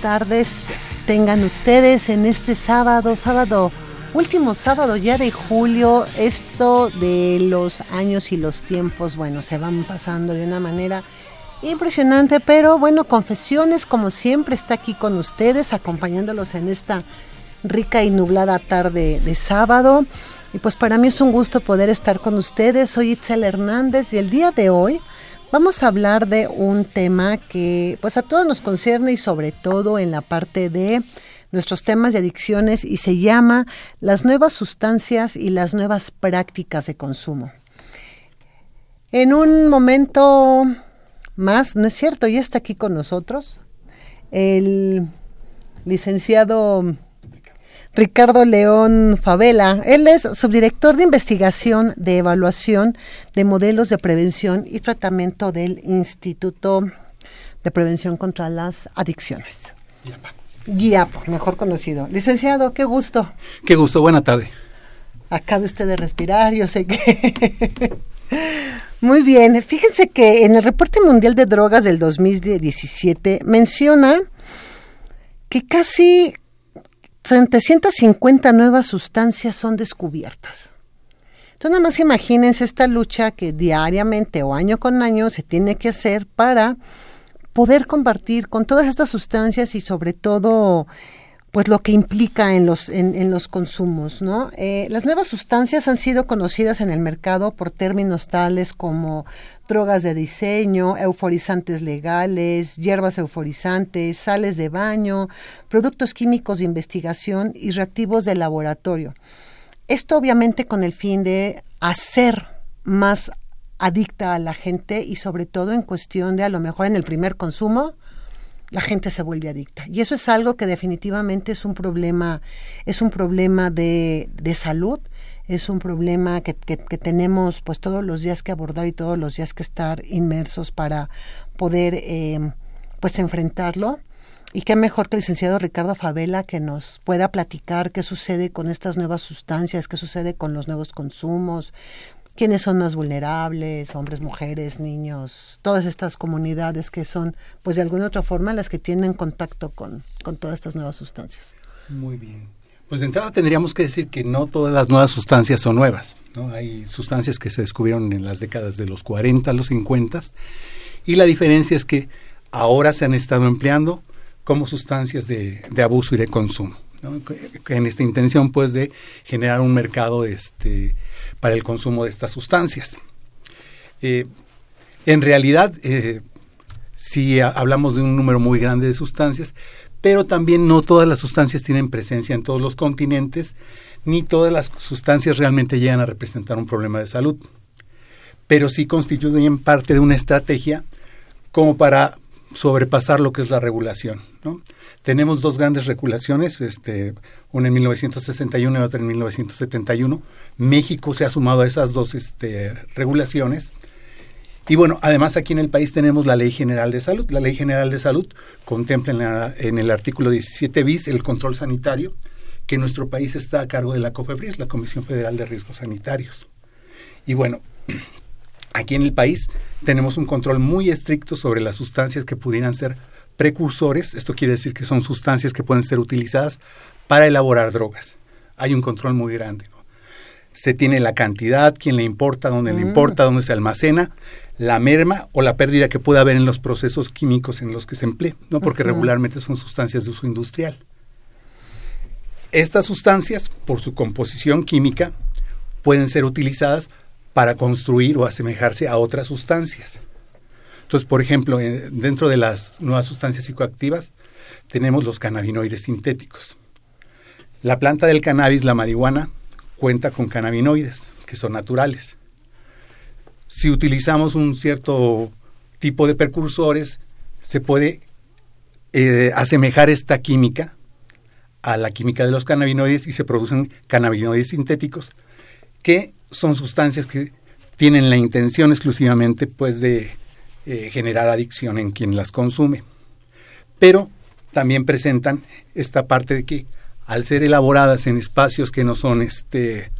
Tardes tengan ustedes en este sábado, sábado, último sábado ya de julio. Esto de los años y los tiempos, bueno, se van pasando de una manera impresionante, pero bueno, Confesiones como siempre está aquí con ustedes, acompañándolos en esta rica y nublada tarde de sábado. Y pues para mí es un gusto poder estar con ustedes. Soy Itzel Hernández y el día de hoy Vamos a hablar de un tema que pues a todos nos concierne y sobre todo en la parte de nuestros temas de adicciones y se llama las nuevas sustancias y las nuevas prácticas de consumo. En un momento más, ¿no es cierto? Ya está aquí con nosotros el licenciado Ricardo León Favela. Él es subdirector de investigación de evaluación de modelos de prevención y tratamiento del Instituto de Prevención contra las Adicciones. GIAPO, mejor conocido. Licenciado, qué gusto. Qué gusto, buena tarde. Acabe usted de respirar, yo sé que... Muy bien, fíjense que en el reporte mundial de drogas del 2017 menciona que casi 750 nuevas sustancias son descubiertas. Entonces, nada más imagínense esta lucha que diariamente o año con año se tiene que hacer para poder compartir con todas estas sustancias y sobre todo pues lo que implica en los, en, los consumos, ¿no? Eh, las nuevas sustancias han sido conocidas en el mercado por términos tales como drogas de diseño, euforizantes legales, hierbas euforizantes, sales de baño, productos químicos de investigación y reactivos de laboratorio. Esto obviamente con el fin de hacer más adicta a la gente y sobre todo en cuestión de a lo mejor en el primer consumo la gente se vuelve adicta. Y eso es algo que definitivamente es un problema, es un problema de, de salud, es un problema que, que, tenemos pues todos los días que abordar y todos los días que estar inmersos para poder eh, pues enfrentarlo. Y qué mejor que el licenciado Ricardo Favela que nos pueda platicar qué sucede con estas nuevas sustancias, qué sucede con los nuevos consumos, quiénes son más vulnerables, hombres, mujeres, niños, todas estas comunidades que son, pues de alguna otra forma, las que tienen contacto con, con todas estas nuevas sustancias. Muy bien. Pues de entrada tendríamos que decir que no todas las nuevas sustancias son nuevas. ¿no? Hay sustancias que se descubrieron en las décadas de los 40, los 50, y la diferencia es que ahora se han estado empleando como sustancias de, de abuso y de consumo. En esta intención, pues, de generar un mercado este, para el consumo de estas sustancias. Eh, en realidad, eh, sí hablamos de un número muy grande de sustancias, pero también no todas las sustancias tienen presencia en todos los continentes, ni todas las sustancias realmente llegan a representar un problema de salud, pero sí constituyen parte de una estrategia como para sobrepasar lo que es la regulación. ¿no? Tenemos dos grandes regulaciones, este, una en 1961 y otra en 1971. México se ha sumado a esas dos este, regulaciones Y bueno, además aquí en el país tenemos la Ley General de Salud. La Ley General de Salud contempla en, el artículo 17 bis el control sanitario, que nuestro país está a cargo de la COFEPRIS, la Comisión Federal de Riesgos Sanitarios. Y bueno, aquí en el país tenemos un control muy estricto sobre las sustancias que pudieran ser precursores. Esto quiere decir que son sustancias que pueden ser utilizadas para elaborar drogas. Hay un control muy grande. ¿no? Se tiene la cantidad, quién le importa, dónde le importa, dónde se almacena, la merma o la pérdida que puede haber en los procesos químicos en los que se emplea, ¿no? porque regularmente son sustancias de uso industrial. Estas sustancias, por su composición química, pueden ser utilizadas para construir o asemejarse a otras sustancias. Entonces, por ejemplo, dentro de las nuevas sustancias psicoactivas tenemos los cannabinoides sintéticos. La planta del cannabis, la marihuana, cuenta con cannabinoides, que son naturales. Si utilizamos un cierto tipo de precursores, se puede eh, asemejar esta química a la química de los cannabinoides y se producen cannabinoides sintéticos, que son sustancias que tienen la intención exclusivamente pues de eh, generar adicción en quien las consume. Pero también presentan esta parte de que al ser elaboradas en espacios que no son este,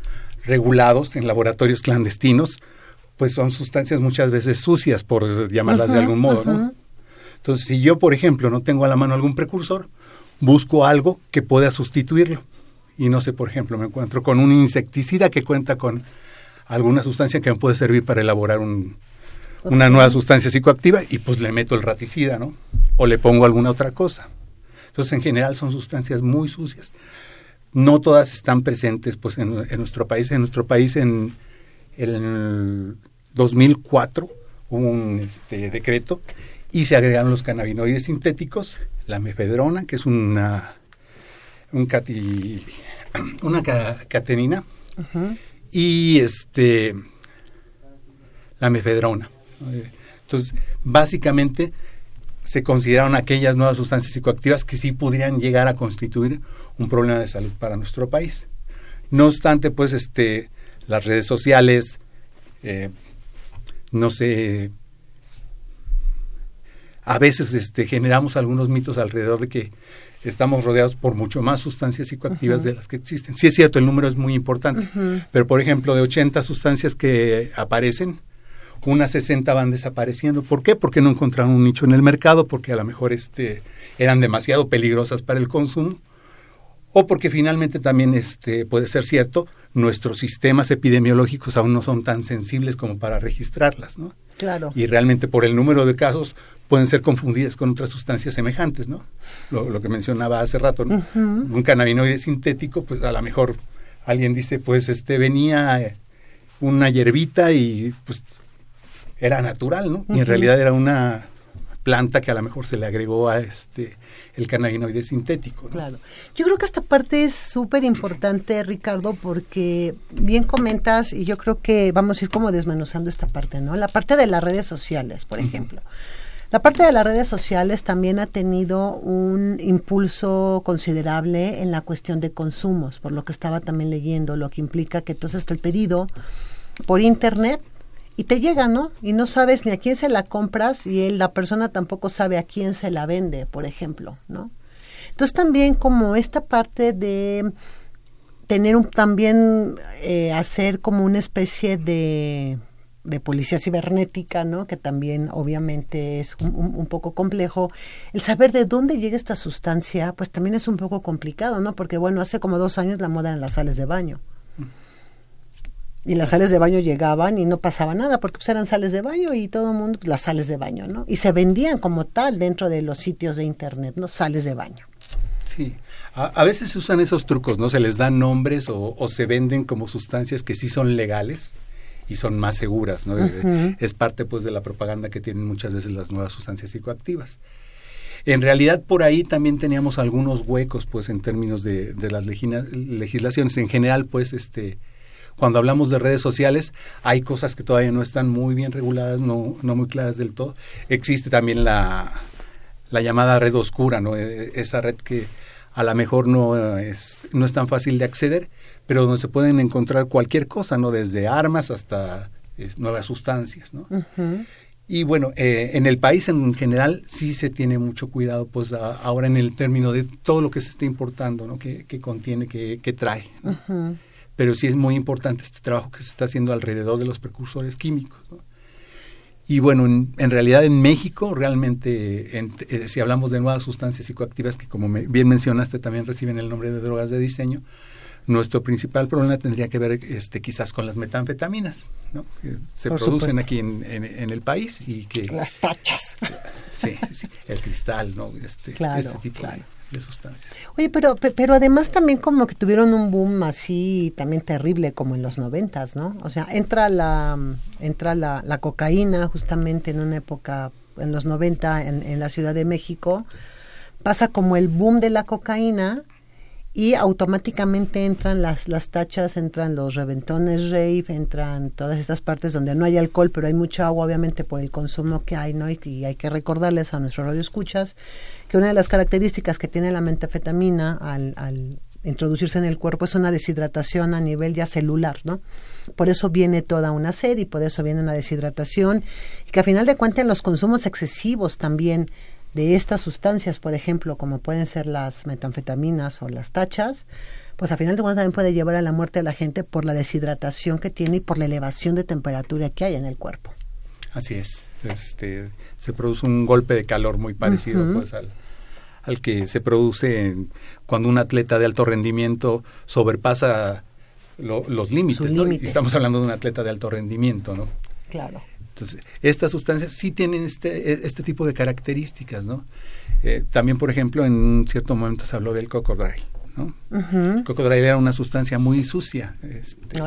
regulados, en laboratorios clandestinos, pues son sustancias muchas veces sucias, por llamarlas de algún modo. Entonces, si yo, por ejemplo, no tengo a la mano algún precursor, busco algo que pueda sustituirlo. Y no sé, por ejemplo, me encuentro con un insecticida que cuenta con alguna sustancia que me puede servir para elaborar un- una nueva sustancia psicoactiva y pues le meto el raticida, ¿no? O le pongo alguna otra cosa. Entonces, en general son sustancias muy sucias. No todas están presentes pues en, en nuestro país. En nuestro país en, el 2004 hubo un este, decreto y se agregaron los cannabinoides sintéticos, la mefedrona, que es una, un cati- una ca- catenina, y este la mefedrona. Eh, Entonces, básicamente se consideraron aquellas nuevas sustancias psicoactivas que sí podrían llegar a constituir un problema de salud para nuestro país. No obstante, pues, este, las redes sociales, eh, no sé, a veces este, generamos algunos mitos alrededor de que estamos rodeados por mucho más sustancias psicoactivas de las que existen. Sí es cierto, el número es muy importante, pero por ejemplo, de 80 sustancias que aparecen, unas 60 van desapareciendo. ¿Por qué? Porque no encontraron un nicho en el mercado, porque a lo mejor este, eran demasiado peligrosas para el consumo, o porque finalmente también este, puede ser cierto, nuestros sistemas epidemiológicos aún no son tan sensibles como para registrarlas, ¿no? Claro. y realmente por el número de casos pueden ser confundidas con otras sustancias semejantes, ¿no? Lo, lo que mencionaba hace rato, ¿no? Un cannabinoide sintético, pues a lo mejor alguien dice, pues este venía una hierbita y pues era natural, ¿no? Y en realidad era una planta que a lo mejor se le agregó a este el cannabinoide sintético, ¿no? Claro. Yo creo que esta parte es súper importante, Ricardo, porque bien comentas, y yo creo que vamos a ir como desmenuzando esta parte, ¿no? La parte de las redes sociales, por ejemplo. La parte de las redes sociales también ha tenido un impulso considerable en la cuestión de consumos, por lo que estaba también leyendo, lo que implica que entonces el pedido por internet y te llega, ¿no? Y no sabes ni a quién se la compras y él, la persona tampoco sabe a quién se la vende, por ejemplo, ¿no? Entonces también como esta parte de tener un, también eh, hacer como una especie de, de policía cibernética, ¿no? Que también obviamente es un, un- poco complejo. El saber de dónde llega esta sustancia, pues también es un poco complicado, ¿no? Porque bueno, hace como dos años la moda eran las sales de baño. Y las sales de baño llegaban y no pasaba nada, porque pues eran sales de baño y todo el mundo, pues, las sales de baño, ¿no? Y se vendían como tal dentro de los sitios de internet, ¿no? Sales de baño. Sí, a, a veces se usan esos trucos, ¿no? Se les dan nombres o, o se venden como sustancias que sí son legales y son más seguras, ¿no? Es parte, pues, de la propaganda que tienen muchas veces las nuevas sustancias psicoactivas. En realidad, por ahí también teníamos algunos huecos, pues, en términos de, de las legislaciones. En general, pues, este, cuando hablamos de redes sociales, hay cosas que todavía no están muy bien reguladas, no, no muy claras del todo. Existe también la, la llamada red oscura, ¿no? E- Esa red que a lo mejor no es, no es tan fácil de acceder, pero donde se pueden encontrar cualquier cosa, ¿no? Desde armas hasta es, nuevas sustancias, ¿no? Y bueno, eh, en el país en general sí se tiene mucho cuidado, pues ahora en el término de todo lo que se está importando, ¿no? Que, contiene, que, trae. Pero sí es muy importante este trabajo que se está haciendo alrededor de los precursores químicos. Y bueno, en, realidad en México realmente, eh, si hablamos de nuevas sustancias psicoactivas que como bien mencionaste también reciben el nombre de drogas de diseño, nuestro principal problema tendría que ver este, quizás con las metanfetaminas, ¿no? que se producen aquí en, en, el país y que... Las tachas. Sí, sí el cristal, ¿no? Este, este tipo de de sustancias. Oye, pero, pero además también como que tuvieron un boom así también terrible como en los noventas, ¿no? O sea, entra la, entra la, la cocaína justamente en una época, en los noventa en, en la Ciudad de México, pasa como el boom de la cocaína y automáticamente entran las, las tachas, entran los reventones rave, entran todas estas partes donde no hay alcohol, pero hay mucha agua, obviamente, por el consumo que hay, ¿no? Y, hay que recordarles a nuestros radioescuchas que una de las características que tiene la metafetamina al, al introducirse en el cuerpo es una deshidratación a nivel ya celular, ¿no? Por eso viene toda una y por eso viene una deshidratación y que a final de cuentas en los consumos excesivos también de estas sustancias, por ejemplo, como pueden ser las metanfetaminas o las tachas, pues a final de cuentas también puede llevar a la muerte de la gente por la deshidratación que tiene y por la elevación de temperatura que hay en el cuerpo. Así es. Este, se produce un golpe de calor muy parecido pues, al, al, que se produce cuando un atleta de alto rendimiento sobrepasa los límites. Estamos hablando de un atleta de alto rendimiento, ¿no? Claro. Entonces, estas sustancias sí tienen este, e, este tipo de características, ¿no? Eh, también, por ejemplo, en un cierto momento se habló del cocodrilo, ¿no? El cocodrilo era una sustancia muy sucia, este,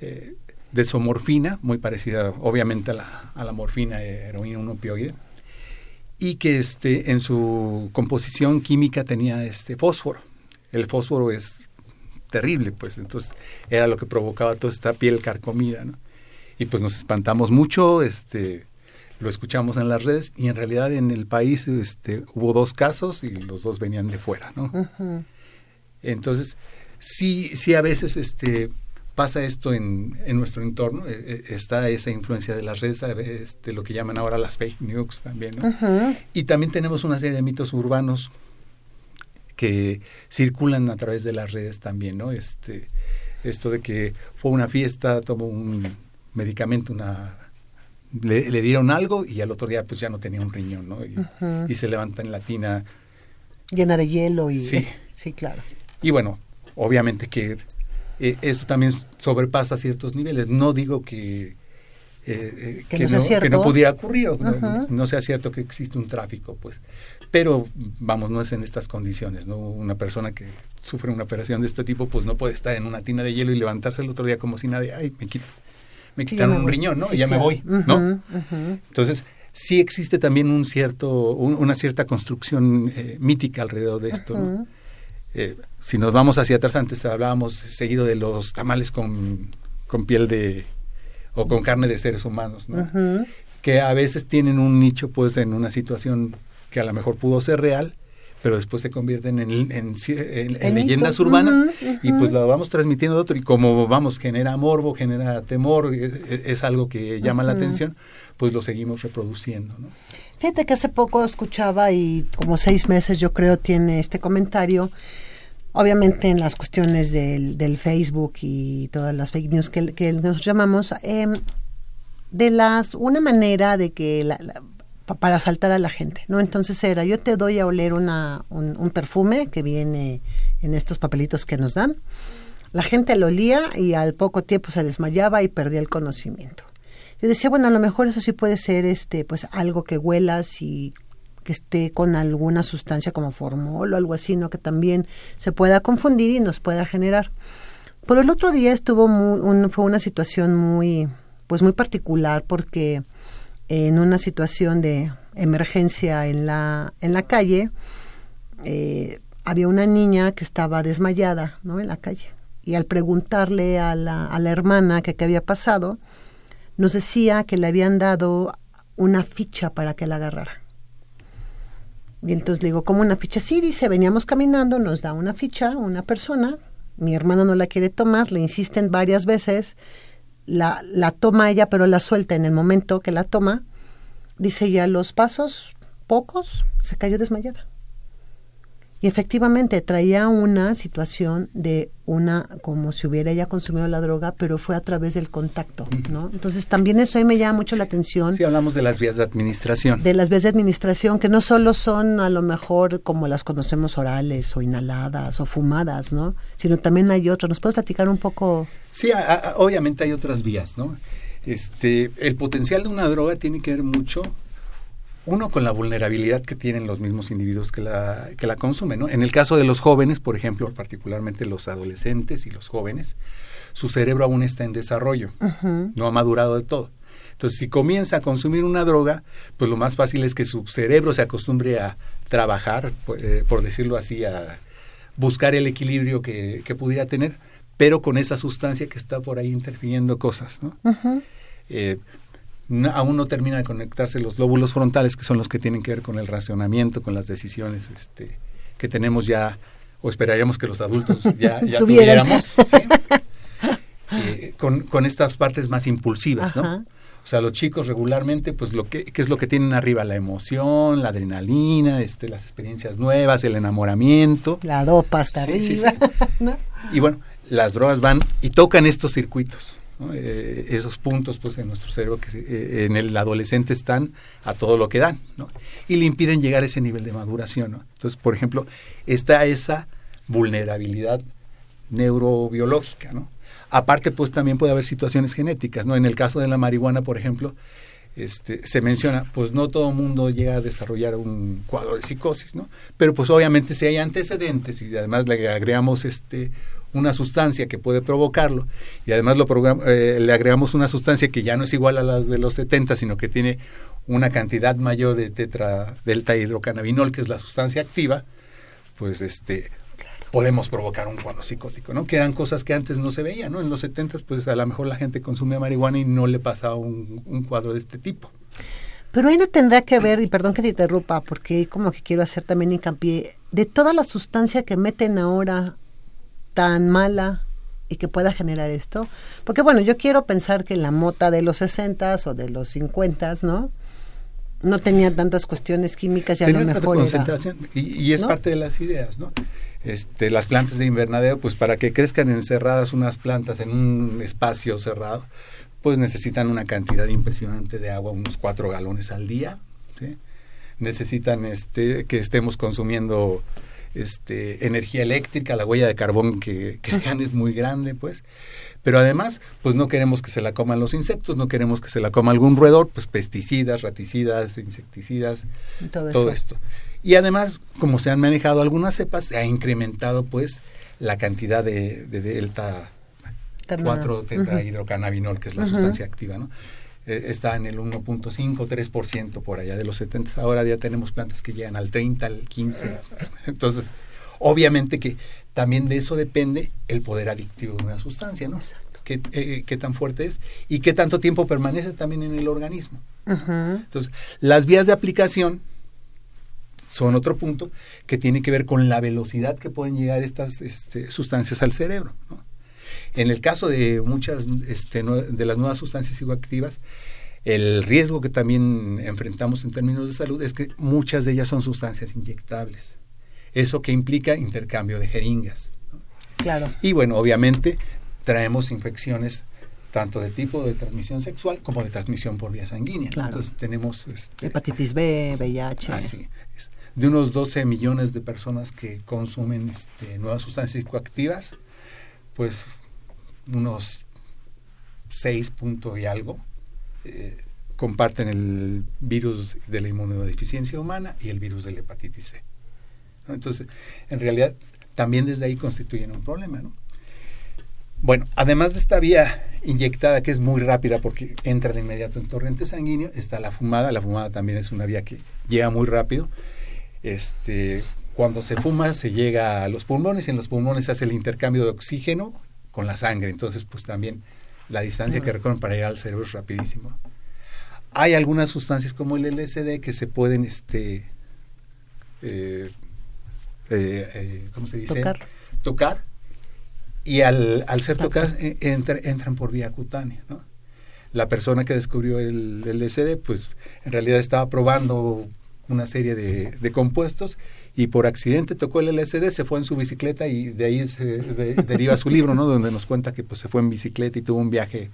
eh, de somorfina, muy parecida, obviamente, a la, a la morfina, heroína, un opioide, y que este, en su composición química tenía este fósforo. El fósforo es terrible, pues, entonces era lo que provocaba toda esta piel carcomida, ¿no? Y pues nos espantamos mucho, este lo escuchamos en las redes y en realidad en el país este hubo dos casos y los dos venían de fuera, ¿no? Entonces, sí sí a veces este pasa esto en, en nuestro entorno, eh, eh, está esa influencia de las redes, este, lo que llaman ahora las fake news también, ¿no? Y también tenemos una serie de mitos urbanos que circulan a través de las redes también, ¿no? Este, esto de que fue una fiesta, tomó un medicamento, una le, dieron algo y al otro día pues ya no tenía un riñón, ¿no? Y, se levanta en la tina. Llena de hielo y... Sí, sí claro. Y bueno, obviamente que eh, esto también sobrepasa ciertos niveles. No digo que... Eh, eh, que, no, que, no, pudiera ocurrir, no, sea cierto que existe un tráfico, pues. Pero, vamos, no es en estas condiciones, ¿no? Una persona que sufre una operación de este tipo, pues no puede estar en una tina de hielo y levantarse el otro día como si nadie, ay, me quito me quitaron un riñón, ¿no? y ya me voy, ¿no? Entonces, sí existe también un cierto, una cierta construcción eh, mítica alrededor de esto, ¿no? Eh, si nos vamos hacia atrás, antes hablábamos seguido de los tamales con, con piel de, o con carne de seres humanos, ¿no? Que a veces tienen un nicho, pues, en una situación que a lo mejor pudo ser real, pero después se convierten en, en, leyendas urbanas y pues lo vamos transmitiendo a otro y como vamos, genera morbo, genera temor, es, algo que llama la atención, pues lo seguimos reproduciendo. ¿no? Fíjate que hace poco escuchaba y como seis meses yo creo tiene este comentario, obviamente en las cuestiones del, del Facebook y todas las fake news que, que nos llamamos, em, de las, una manera de que la para asaltar a la gente, ¿no? Entonces era, yo te doy a oler una, un, perfume que viene en estos papelitos que nos dan. La gente lo olía y al poco tiempo se desmayaba y perdía el conocimiento. Yo decía, bueno, a lo mejor eso sí puede ser este, pues algo que huelas y que esté con alguna sustancia como formol o algo así, ¿no? Que también se pueda confundir y nos pueda generar. Pero el otro día estuvo fue una situación muy, pues muy particular porque en una situación de emergencia en la, en la calle, eh, había una niña que estaba desmayada ¿no? en la calle. Y al preguntarle a la, a la hermana que qué había pasado, nos decía que le habían dado una ficha para que la agarrara. Y entonces le digo, ¿cómo una ficha? Sí, dice, veníamos caminando, nos da una ficha, una persona, mi hermana no la quiere tomar, le insisten varias veces, la, la toma ella, pero la suelta en el momento que la toma, dice ella, los pasos pocos, se cayó desmayada. Y efectivamente traía una situación de una, como si hubiera ella consumido la droga, pero fue a través del contacto, ¿no? Entonces también eso ahí me llama mucho la atención. Sí, hablamos de las vías de administración. De las vías de administración, que no solo son a lo mejor como las conocemos orales o inhaladas o fumadas, ¿no? Sino también hay otras. ¿Nos puedes platicar un poco? Sí, a- a- obviamente hay otras vías, ¿no? Este, el potencial de una droga tiene que ver mucho, uno, con la vulnerabilidad que tienen los mismos individuos que la, que la consumen, ¿no? En el caso de los jóvenes, por ejemplo, particularmente los adolescentes y los jóvenes, su cerebro aún está en desarrollo, no ha madurado de todo. Entonces, si comienza a consumir una droga, pues lo más fácil es que su cerebro se acostumbre a trabajar, por, eh, por decirlo así, a buscar el equilibrio que, que pudiera tener, pero con esa sustancia que está por ahí interfiriendo cosas, ¿no? Eh, no- aún no termina de conectarse los lóbulos frontales, que son los que tienen que ver con el racionamiento, con las decisiones este, que tenemos ya, o esperaríamos que los adultos ya, ya tuviéramos, ¿sí? Eh, con, con estas partes más impulsivas, Ajá. ¿no? O sea, los chicos regularmente, pues, lo que, ¿qué es lo que tienen arriba? La emoción, la adrenalina, este, las experiencias nuevas, el enamoramiento. La dopa hasta sí, arriba. sí. ¿no? Y bueno, las drogas van y tocan estos circuitos, Eh, esos puntos pues en nuestro cerebro que eh, en el adolescente están a todo lo que dan, ¿no? Y le impiden llegar a ese nivel de maduración. Entonces, por ejemplo, está esa vulnerabilidad neurobiológica. Aparte, pues también puede haber situaciones genéticas, ¿no? En el caso de la marihuana, por ejemplo, este, se menciona, pues no todo mundo llega a desarrollar un cuadro de psicosis, ¿no? Pero pues obviamente si hay antecedentes y además le agregamos este una sustancia que puede provocarlo y además lo eh, le agregamos una sustancia que ya no es igual a las de los 70, sino que tiene una cantidad mayor de tetra delta hidrocannabinol, que es la sustancia activa, pues este podemos provocar un cuadro psicótico, ¿no? Que eran cosas que antes no se veían, ¿no? En los 70 pues a lo mejor la gente consumía marihuana y no le pasaba un, un cuadro de este tipo. Pero ahí no tendrá que ver, y perdón que te interrumpa, porque como que quiero hacer también hincapié, de toda la sustancia que meten ahora tan mala y que pueda generar esto. Porque bueno, yo quiero pensar que la mota de los 60 o de los 50 ¿no? No tenía tantas cuestiones químicas y a lo mejor era- concentración y, y es ¿no? parte de las ideas, ¿no? Este, las plantas de invernadero, pues para que crezcan encerradas unas plantas en un espacio cerrado, pues necesitan una cantidad impresionante de agua, unos cuatro galones al día, ¿sí? Necesitan este, que estemos consumiendo este, energía eléctrica, la huella de carbón que, que dejan es muy grande, pues. Pero además, pues no queremos que se la coman los insectos, no queremos que se la coma algún roedor, pues pesticidas, raticidas, insecticidas, todo, esto. Y además, como se han manejado algunas cepas, se ha incrementado pues la cantidad de, de delta Carna- 4 Ujú. tetrahidrocannabinol, que es la sustancia activa, ¿no? Eh, está en el 1.5, 3% por allá de los 70. Ahora ya tenemos plantas que llegan al 30, al 15. Entonces, obviamente que también de eso depende el poder adictivo de una sustancia, ¿no? Qué, eh, qué tan fuerte es y qué tanto tiempo permanece también en el organismo. Entonces, las vías de aplicación son otro punto que tiene que ver con la velocidad que pueden llegar estas este, sustancias al cerebro. ¿no? En el caso de muchas este, de las nuevas sustancias psicoactivas, el riesgo que también enfrentamos en términos de salud es que muchas de ellas son sustancias inyectables. Eso que implica intercambio de jeringas. ¿no? Claro. Y bueno, obviamente traemos infecciones tanto de tipo de transmisión sexual como de transmisión por vía sanguínea. Claro. Entonces tenemos este, Hepatitis B, VIH. así, es, de unos 12 millones de personas que consumen este, nuevas sustancias psicoactivas, pues unos 6 punto y algo eh, comparten el virus de la inmunodeficiencia humana y el virus de la hepatitis C. Entonces, en realidad, también desde ahí constituyen un problema, ¿no? Bueno, además de esta vía inyectada que es muy rápida porque entra de inmediato en torrente sanguíneo, está la fumada. La fumada también es una vía que llega muy rápido. Este, cuando se fuma se llega a los pulmones y en los pulmones se hace el intercambio de oxígeno con la sangre. Entonces, pues también la distancia que recorren para llegar al cerebro es rapidísimo. Hay algunas sustancias como el LSD que se pueden, este, eh, eh, eh, ¿cómo se dice? Tocar. Tocar y al, al ser tocadas entra- entran por vía cutánea, ¿no? La persona que descubrió el, el LSD, pues en realidad estaba probando una serie de, de compuestos y por accidente tocó el LSD, se fue en su bicicleta y de ahí se de- deriva su libro, ¿no? Donde nos cuenta que pues se fue en bicicleta y tuvo un viaje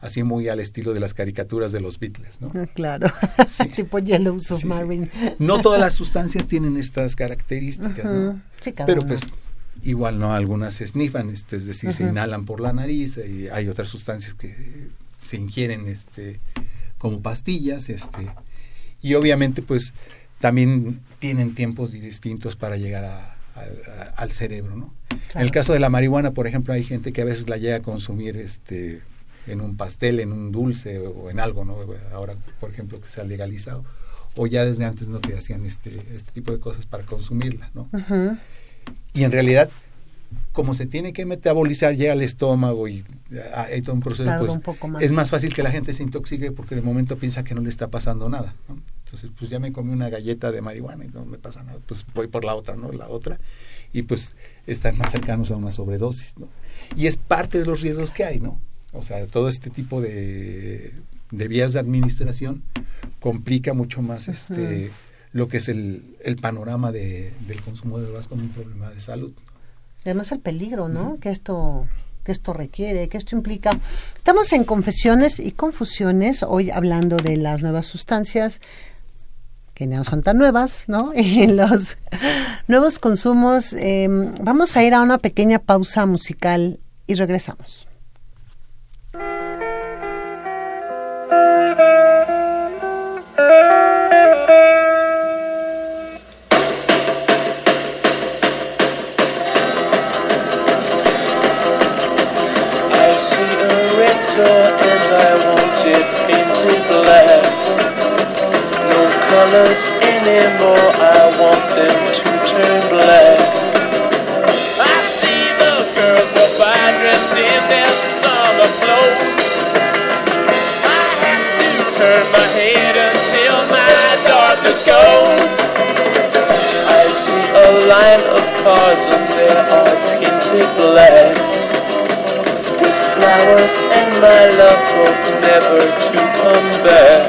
así muy al estilo de las caricaturas de los Beatles, ¿no? Ah, claro, Sí. tipo Yellow Sí, sí. Submarine. No todas las sustancias tienen estas características, ¿no? Ujú. Sí, cada Pero pues igual no, algunas se snifan, este, es decir, se inhalan por la nariz y hay otras sustancias que se ingieren este como pastillas, este y obviamente pues también tienen tiempos distintos para llegar a- a- a- al cerebro, ¿no? En el caso de la marihuana, por ejemplo, hay gente que a veces la llega a consumir este en un pastel, en un dulce o en algo, ¿no? Ahora, por ejemplo, que se ha legalizado o ya desde antes no que hacían este este tipo de cosas para consumirla, ¿no? Y en realidad como se tiene que metabolizar llega al estómago y ah, hay todo un proceso pues un poco más. es más fácil que la gente se intoxique porque de momento piensa que no le está pasando nada ¿no? entonces pues ya me comí una galleta de marihuana y no me pasa nada pues voy por la otra no la otra y pues están más cercanos a una sobredosis no y es parte de los riesgos que hay no o sea todo este tipo de de vías de administración complica mucho más este lo que es el, el panorama de, del consumo de drogas como un problema de salud. Y además el peligro, ¿no? Que esto que esto requiere, que esto implica. Estamos en confesiones y confusiones hoy hablando de las nuevas sustancias que no son tan nuevas, ¿no? Y los nuevos consumos. eh, vamos a ir a una pequeña pausa musical y regresamos. And I want it painted black. No colors anymore, I want them to turn black. I see the girls go by dressed in their summer clothes. I have to turn my head until my darkness goes. I see a line of cars and they are painted black and my love hope never to come back.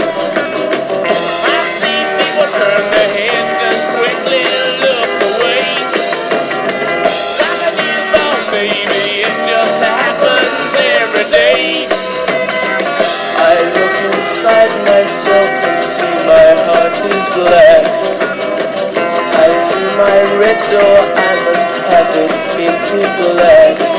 I see people turn their heads and quickly look away. Like a newborn baby, it just happens every day. I look inside myself and see my heart is black. I see my red door, I must have it painted black.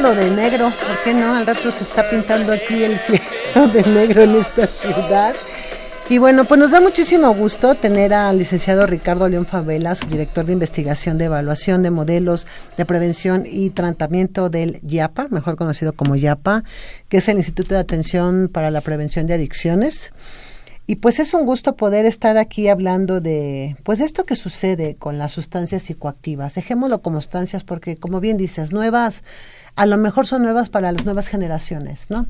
Píntalo de negro, ¿por qué no? Al rato se está pintando aquí el cielo de negro en esta ciudad. Y bueno, pues nos da muchísimo gusto tener al licenciado Ricardo León Favela, subdirector de investigación de evaluación de modelos de prevención y tratamiento del YAPA, mejor conocido como YAPA, que es el Instituto de Atención para la Prevención de Adicciones. Y pues es un gusto poder estar aquí hablando de pues esto que sucede con las sustancias psicoactivas. Dejémoslo como sustancias porque como bien dices, nuevas, a lo mejor son nuevas para las nuevas generaciones, ¿no?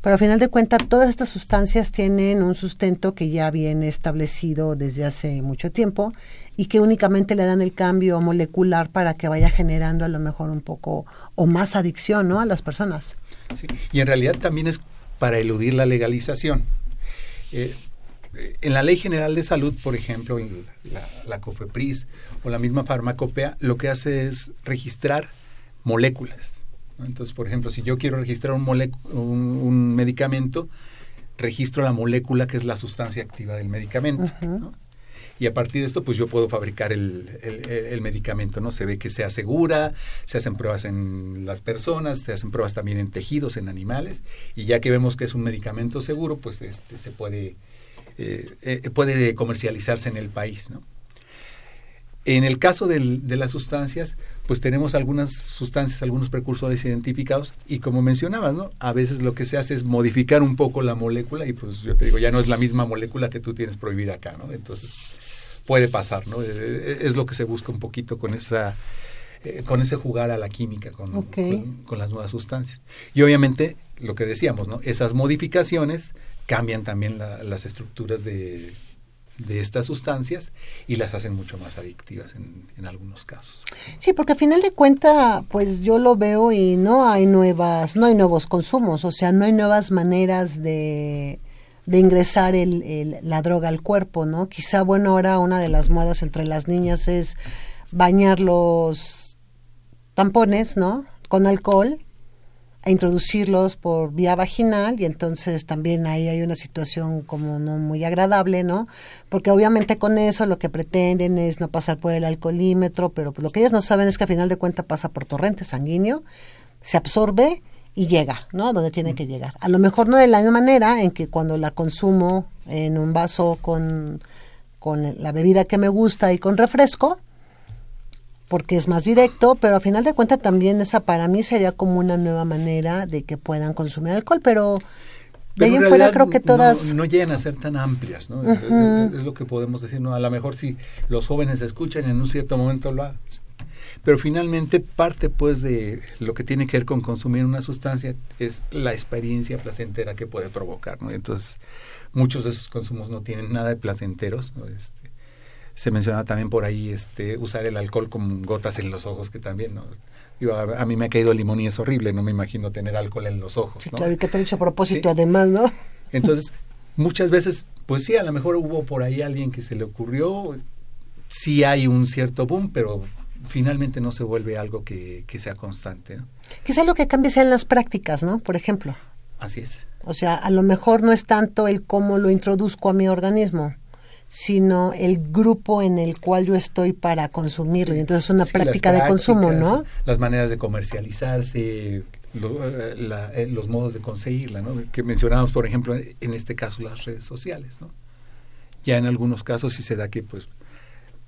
Pero al final de cuentas todas estas sustancias tienen un sustento que ya viene establecido desde hace mucho tiempo y que únicamente le dan el cambio molecular para que vaya generando a lo mejor un poco o más adicción, ¿no? A las personas. Sí, Y en realidad también es para eludir la legalización. Eh, eh, en la Ley General de Salud, por ejemplo, en la, la COFEPRIS o la misma farmacopea, lo que hace es registrar moléculas. Entonces, por ejemplo, si yo quiero registrar un, molecu- un, un medicamento, registro la molécula que es la sustancia activa del medicamento. ¿no? Y a partir de esto, pues yo puedo fabricar el, el- el medicamento, ¿no? Se ve que se asegura, se hacen pruebas en las personas, se hacen pruebas también en tejidos, en animales, y ya que vemos que es un medicamento seguro, pues este se puede, eh, eh, puede comercializarse en el país, ¿no? En el caso del- de las sustancias, pues tenemos algunas sustancias, algunos precursores identificados y como mencionabas, ¿no? A veces lo que se hace es modificar un poco la molécula y pues yo te digo, ya no es la misma molécula que tú tienes prohibida acá, ¿no? Entonces puede pasar, ¿no? Eh, Es lo que se busca un poquito con esa eh, con ese jugar a la química, con, con, con las nuevas sustancias. Y obviamente, lo que decíamos, ¿no? Esas modificaciones cambian también la- las estructuras de, de estas sustancias y las hacen mucho más adictivas en, algunos casos. Sí, porque a final de cuenta, pues yo lo veo y no hay nuevas, no hay nuevos consumos, o sea, no hay nuevas maneras de, de ingresar el, el- la droga al cuerpo, ¿no? Quizá, bueno, ahora una de las modas entre las niñas es bañar los tampones, ¿no? Con alcohol e introducirlos por vía vaginal y entonces también ahí hay una situación como no muy agradable, ¿no? Porque obviamente con eso lo que pretenden es no pasar por el alcoholímetro, pero pues lo que ellas no saben es que a final de cuentas pasa por torrente sanguíneo, se absorbe y llega, ¿no? Donde tiene que llegar. A lo mejor no de la misma manera en que cuando la consumo en un vaso con, con la bebida que me gusta y con refresco, porque es más directo, pero a final de cuentas también esa para mí sería como una nueva manera de que puedan consumir alcohol, pero de Pero ahí en en fuera creo que no- todas... No, llegan a ser tan amplias, ¿no? Es lo que podemos decir, ¿no? A lo mejor si los jóvenes escuchan en un cierto momento lo hacen. Pero finalmente parte pues de lo que tiene que ver con consumir una sustancia es la experiencia placentera que puede provocar, ¿no? Entonces, muchos de esos consumos no tienen nada de placenteros, ¿no? Este, se menciona también por ahí este usar el alcohol con gotas en los ojos que también, ¿no? Digo, a, a mí me ha caído el limón y es horrible, no me imagino tener alcohol en los ojos, Sí, ¿no? claro, y que te lo he dicho a propósito Sí. además, ¿no? Entonces, muchas veces, pues sí, a lo mejor hubo por ahí alguien que se le ocurrió, sí hay un cierto boom, pero finalmente no se vuelve algo que, que sea constante. ¿no? Quizá lo que cambie sean las prácticas, ¿no? Por ejemplo. Así es. O sea, a lo mejor no es tanto el cómo lo introduzco a mi organismo, sino el grupo en el cual yo estoy para consumirlo. Y entonces es una Sí, práctica de consumo, ¿no? Las maneras de comercializarse, lo- eh, la- eh, los modos de conseguirla, ¿no? Que mencionábamos, por ejemplo, en este caso las redes sociales, ¿no? Ya en algunos casos sí se da que, pues,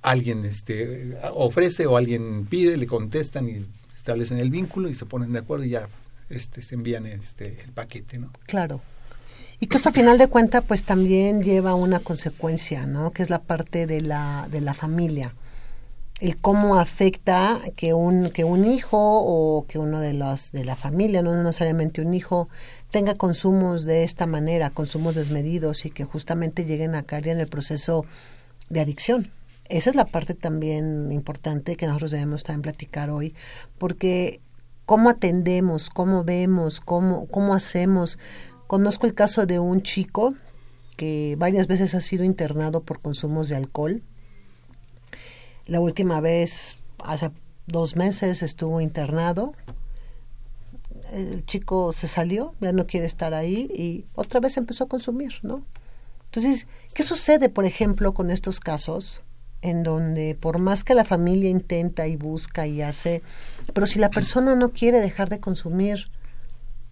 alguien este, ofrece o alguien pide, le contestan y establecen el vínculo y se ponen de acuerdo y ya este, se envían este, el paquete, ¿no? Claro. Y que esto a final de cuentas pues también lleva una consecuencia, ¿no? Que es la parte de la, de la familia. El cómo afecta que un, que un hijo o que uno de los de la familia, no necesariamente un hijo, tenga consumos de esta manera, consumos desmedidos y que justamente lleguen a caer en el proceso de adicción. Esa es la parte también importante que nosotros debemos también platicar hoy, porque cómo atendemos, cómo vemos, cómo, cómo hacemos. Conozco el caso de un chico que varias veces ha sido internado por consumos de alcohol. La última vez, hace dos meses, estuvo internado. El chico se salió, ya no quiere estar ahí y otra vez empezó a consumir, ¿no? Entonces, ¿qué sucede, por ejemplo, con estos casos? en donde por más que la familia intenta y busca y hace, pero si la persona no quiere dejar de consumir,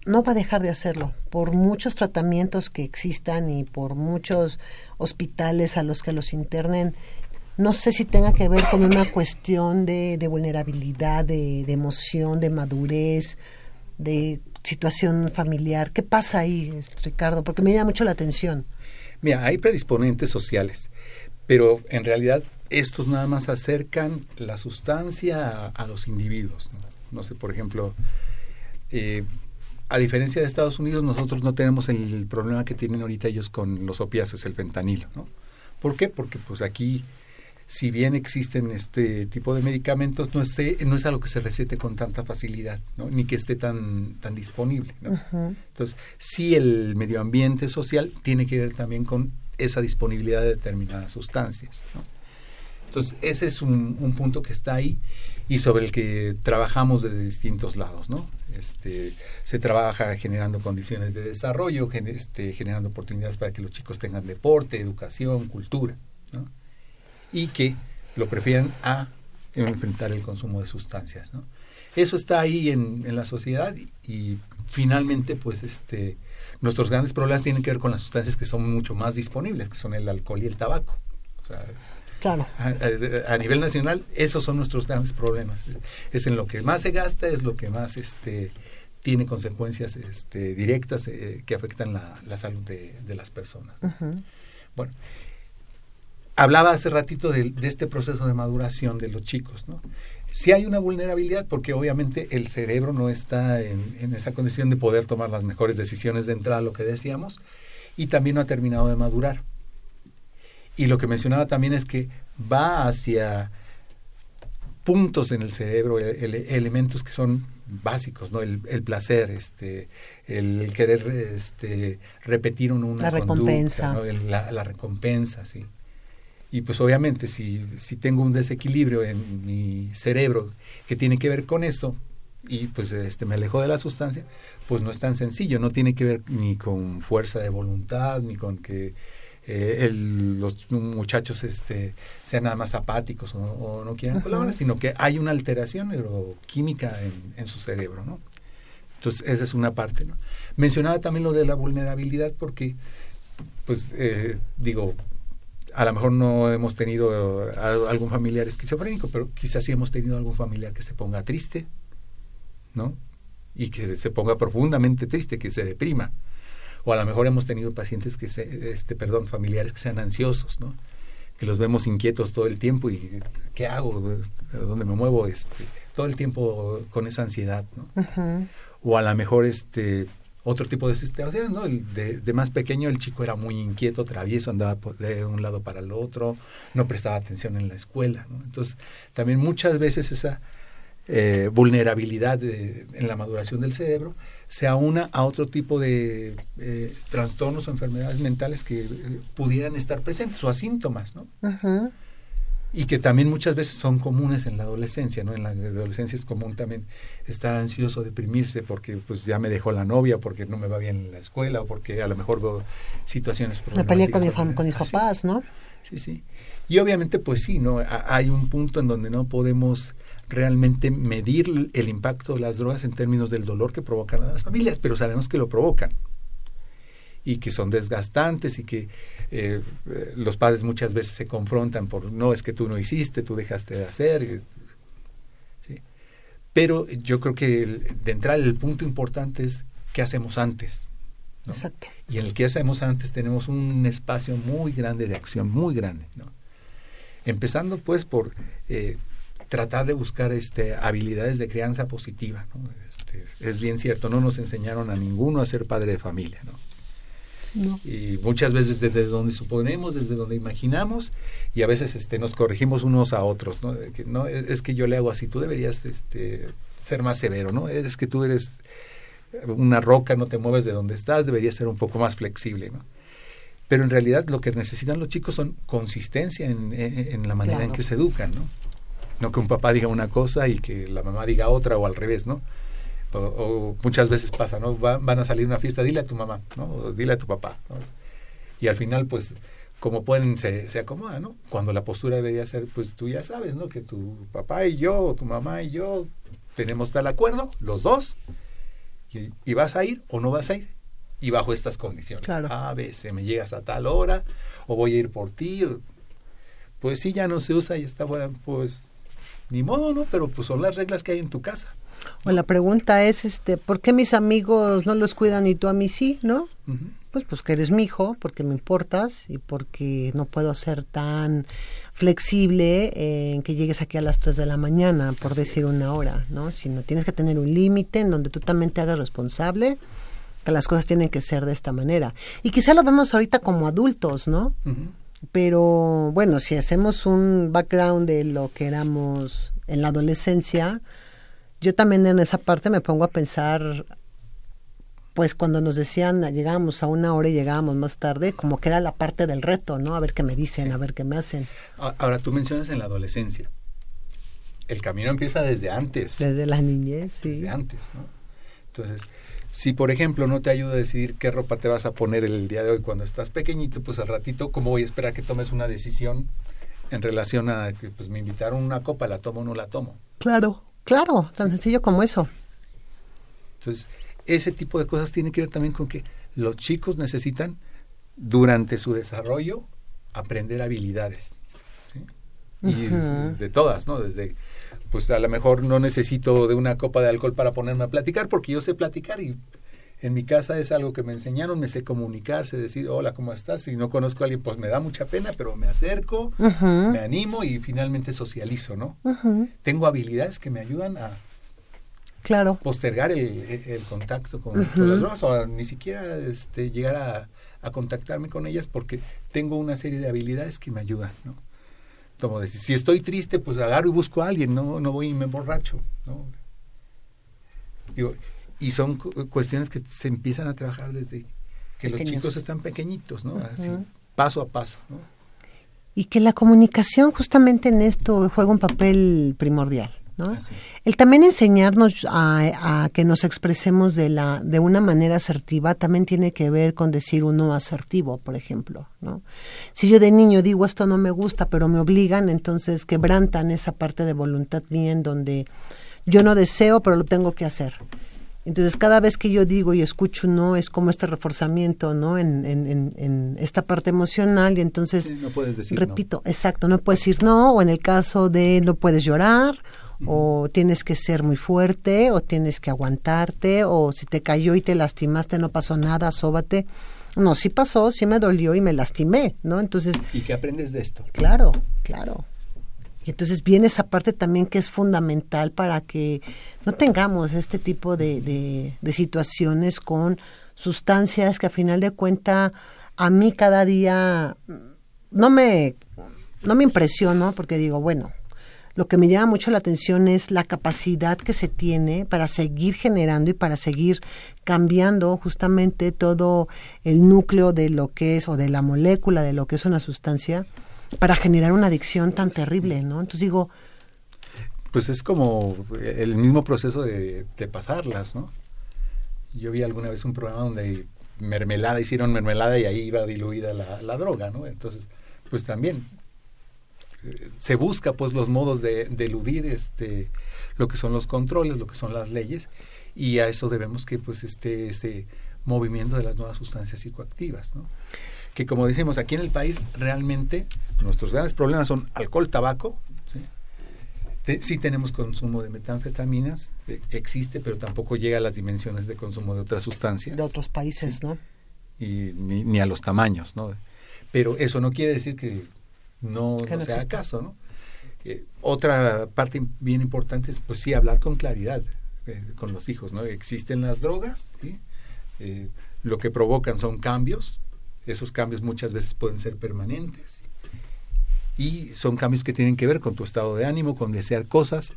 no va a dejar de hacerlo, por muchos tratamientos que existan y por muchos hospitales a los que los internen. No sé si tenga que ver con una cuestión de, de vulnerabilidad, de, de emoción, de madurez, de situación familiar. ¿Qué pasa ahí, Ricardo? Porque me llama mucho la atención. Mira, hay predisponentes sociales, pero en realidad estos nada más acercan la sustancia a, a los individuos. ¿no? no sé, por ejemplo, eh, a diferencia de Estados Unidos, nosotros no tenemos el problema que tienen ahorita ellos con los opiáceos, el fentanilo. ¿no? ¿Por qué? Porque pues aquí, si bien existen este tipo de medicamentos, no es, no es algo que se recete con tanta facilidad, ¿no? ni que esté tan, tan disponible. ¿no? Uh -huh. Entonces, sí el medio ambiente social tiene que ver también con esa disponibilidad de determinadas sustancias. ¿no? Entonces, ese es un, un punto que está ahí y sobre el que trabajamos desde distintos lados, ¿no? Este, se trabaja generando condiciones de desarrollo, gen- este, generando oportunidades para que los chicos tengan deporte, educación, cultura, ¿no? Y que lo prefieran a enfrentar el consumo de sustancias, ¿no? Eso está ahí en, la sociedad y, finalmente, pues, este, nuestros grandes problemas tienen que ver con las sustancias que son mucho más disponibles, que son el alcohol y el tabaco. Claro. a, a- a nivel nacional, esos son nuestros grandes problemas. Es en lo que más se gasta, es lo que más este, tiene consecuencias este, directas eh, que afectan la, la salud de, de las personas. Bueno, hablaba hace ratito de, de este proceso de maduración de los chicos, ¿no? Sí hay una vulnerabilidad porque obviamente el cerebro no está en, en esa condición de poder tomar las mejores decisiones de entrada, lo que decíamos, y también no ha terminado de madurar. Y lo que mencionaba también es que va hacia puntos en el cerebro, e- ele- elementos que son básicos, ¿no? El, el placer, este, el querer este, repetir un- una La conducta, recompensa. ¿no? El- la, la recompensa, sí. Y pues obviamente si, si tengo un desequilibrio en mi cerebro que tiene que ver con esto y pues este me alejo de la sustancia, pues no es tan sencillo, no tiene que ver ni con fuerza de voluntad, ni con que eh, el- los muchachos este sean nada más apáticos o, o no quieran colaborar, sino que hay una alteración neuroquímica en, en su cerebro, ¿no? Entonces, esa es una parte, ¿no? Mencionaba también lo de la vulnerabilidad porque, pues, eh, digo, a lo mejor no hemos tenido eh, al- algún familiar esquizofrénico, pero quizás sí hemos tenido algún familiar que se ponga triste, ¿no? Y que se ponga profundamente triste, que se deprima. O a lo mejor hemos tenido pacientes que se, este, perdón, familiares que sean ansiosos, ¿no? Que los vemos inquietos todo el tiempo y ¿qué hago? ¿A ¿Dónde me muevo? Este, todo el tiempo con esa ansiedad, ¿no? O a lo mejor este otro tipo de situaciones, de, de más pequeño el chico era muy inquieto, travieso, andaba de un lado para el otro, no prestaba atención en la escuela, ¿no? Entonces, también muchas veces esa eh, vulnerabilidad de- en la maduración del cerebro se aúna a otro tipo de eh, trastornos o enfermedades mentales que eh, pudieran estar presentes o a síntomas, ¿no? Ujú. y que también muchas veces son comunes en la adolescencia, ¿no? En la adolescencia es común también estar ansioso, deprimirse porque pues ya me dejó la novia, porque no me va bien en la escuela o porque a lo mejor veo situaciones Me peleé con, mi mis así. papás, ¿no? Sí, sí. Y obviamente pues sí, ¿no? Ha- Hay un punto en donde no podemos realmente medir el impacto de las drogas en términos del dolor que provocan a las familias, pero sabemos que lo provocan y que son desgastantes y que eh, los padres muchas veces se confrontan por no es que tú no hiciste, tú dejaste de hacer. ¿sí? Pero yo creo que el- de entrada el punto importante es qué hacemos antes. ¿no? Exacto. Y en el que hacemos antes tenemos un espacio muy grande de acción, muy grande. ¿no? Empezando pues por eh, tratar de buscar este, habilidades de crianza positiva. ¿no? Este, es bien cierto, no nos enseñaron a ninguno a ser padre de familia. ¿no? No. y muchas veces desde donde suponemos, desde donde imaginamos y a veces este nos corregimos unos a otros, ¿no? Que, no es, es que yo le hago así, tú deberías este ser más severo, ¿no? Es que tú eres una roca, no te mueves de donde estás, deberías ser un poco más flexible, ¿no? Pero en realidad lo que necesitan los chicos son consistencia en, en- en la manera en que se educan, ¿no? No que un papá diga una cosa y que la mamá diga otra o al revés, ¿no? O, o muchas veces pasa, ¿no? Va- van a salir a una fiesta, dile a tu mamá, ¿no? O dile a tu papá, ¿no? Y al final, pues, como pueden, se, se acomoda, ¿no? Cuando la postura debería ser, pues tú ya sabes, ¿no? Que tu papá y yo, o tu mamá y yo, tenemos tal acuerdo, los dos, y, y vas a ir o no vas a ir. Y bajo estas condiciones. Claro. A, C, me llegas a tal hora, o voy a ir por ti. Pues sí, ya no se usa y está bueno, pues ni modo, ¿no? Pero pues son las reglas que hay en tu casa. O la pregunta es, este, ¿por qué mis amigos no los cuidan y tú a mí sí, no? Pues, pues que eres mi hijo, porque me importas y porque no puedo ser tan flexible en que llegues aquí a las 3 de la mañana, por decir una hora, ¿no? Sino tienes que tener un límite en donde tú también te hagas responsable, que las cosas tienen que ser de esta manera. Y quizá lo vemos ahorita como adultos, ¿no? Pero bueno, si hacemos un background de lo que éramos en la adolescencia, yo también en esa parte me pongo a pensar pues cuando nos decían llegábamos a una hora y llegábamos más tarde, como que era la parte del reto, ¿no? A ver qué me dicen, a ver qué me hacen. Ahora, tú mencionas en la adolescencia. El camino empieza desde antes. Desde la niñez, sí. desde antes, ¿no? Entonces, si por ejemplo no te ayuda a decidir qué ropa te vas a poner el día de hoy cuando estás pequeñito, pues al ratito, ¿cómo voy a esperar que tomes una decisión en relación a que pues me invitaron una copa, la tomo o no la tomo? Claro, claro, tan sencillo como eso. Entonces, ese tipo de cosas tiene que ver también con que los chicos necesitan durante su desarrollo aprender habilidades. ¿sí? Y de todas, ¿no? Desde, pues a lo mejor no necesito de una copa de alcohol para ponerme a platicar porque yo sé platicar y en mi casa es algo que me enseñaron, me sé comunicar, sé decir, hola, ¿cómo estás? Si no conozco a alguien, pues me da mucha pena, pero me acerco, me animo y finalmente socializo, ¿no? Tengo habilidades que me ayudan a Claro. postergar el, contacto con, con las drogas o a ni siquiera este, llegar a, a contactarme con ellas porque tengo una serie de habilidades que me ayudan, ¿no? Como decir, si estoy triste, pues agarro y busco a alguien, no, no voy y me emborracho, ¿no? Digo, y son cu- cuestiones que se empiezan a trabajar desde que los chicos están pequeñitos, ¿no? Así, paso a paso, ¿no? Y que la comunicación justamente en esto juega un papel primordial, ¿no? El también enseñarnos a, a que nos expresemos de la de una manera asertiva también tiene que ver con decir un no asertivo, por ejemplo, ¿no? Si yo de niño digo esto no me gusta, pero me obligan, entonces quebrantan esa parte de voluntad mía en donde yo no deseo, pero lo tengo que hacer. Entonces, cada vez que yo digo y escucho no, es como este reforzamiento, ¿no? En, en, en, en esta parte emocional y entonces Sí, no puedes decir no. repito, exacto, no puedes decir no, o en el caso de no puedes llorar, o tienes que ser muy fuerte, o tienes que aguantarte, o si te cayó y te lastimaste, no pasó nada, sóbate. No, sí pasó, sí me dolió y me lastimé, ¿no? Entonces, ¿Y qué aprendes de esto? claro, claro. Y entonces viene esa parte también que es fundamental para que no tengamos este tipo de, de, de situaciones con sustancias que a final de cuenta a mí cada día no me, no me impresionó porque digo, bueno, lo que me llama mucho la atención es la capacidad que se tiene para seguir generando y para seguir cambiando justamente todo el núcleo de lo que es o de la molécula de lo que es una sustancia para generar una adicción tan terrible, ¿no? Entonces digo, Pues es como el mismo proceso de, pasarlas, ¿no? Yo vi alguna vez un programa donde mermelada, hicieron mermelada y ahí iba diluida la, la droga, ¿no? Entonces, pues también se busca pues los modos de, de eludir este lo que son los controles, lo que son las leyes y a eso debemos que pues esté ese movimiento de las nuevas sustancias psicoactivas, ¿no? Que como decimos aquí en el país realmente nuestros grandes problemas son alcohol, tabaco, ¿sí? Te- sí tenemos consumo de metanfetaminas, eh, existe, pero tampoco llega a las dimensiones de consumo de otras sustancias de otros países, ¿no? y ni, ni a los tamaños, ¿no? Pero eso no quiere decir que no, no no caso, ¿no? Eh, otra parte bien importante es, pues sí, hablar con claridad eh, con los hijos, ¿no? Existen las drogas, ¿sí? Eh, lo que provocan son cambios, esos cambios muchas veces pueden ser permanentes y son cambios que tienen que ver con tu estado de ánimo, con desear cosas,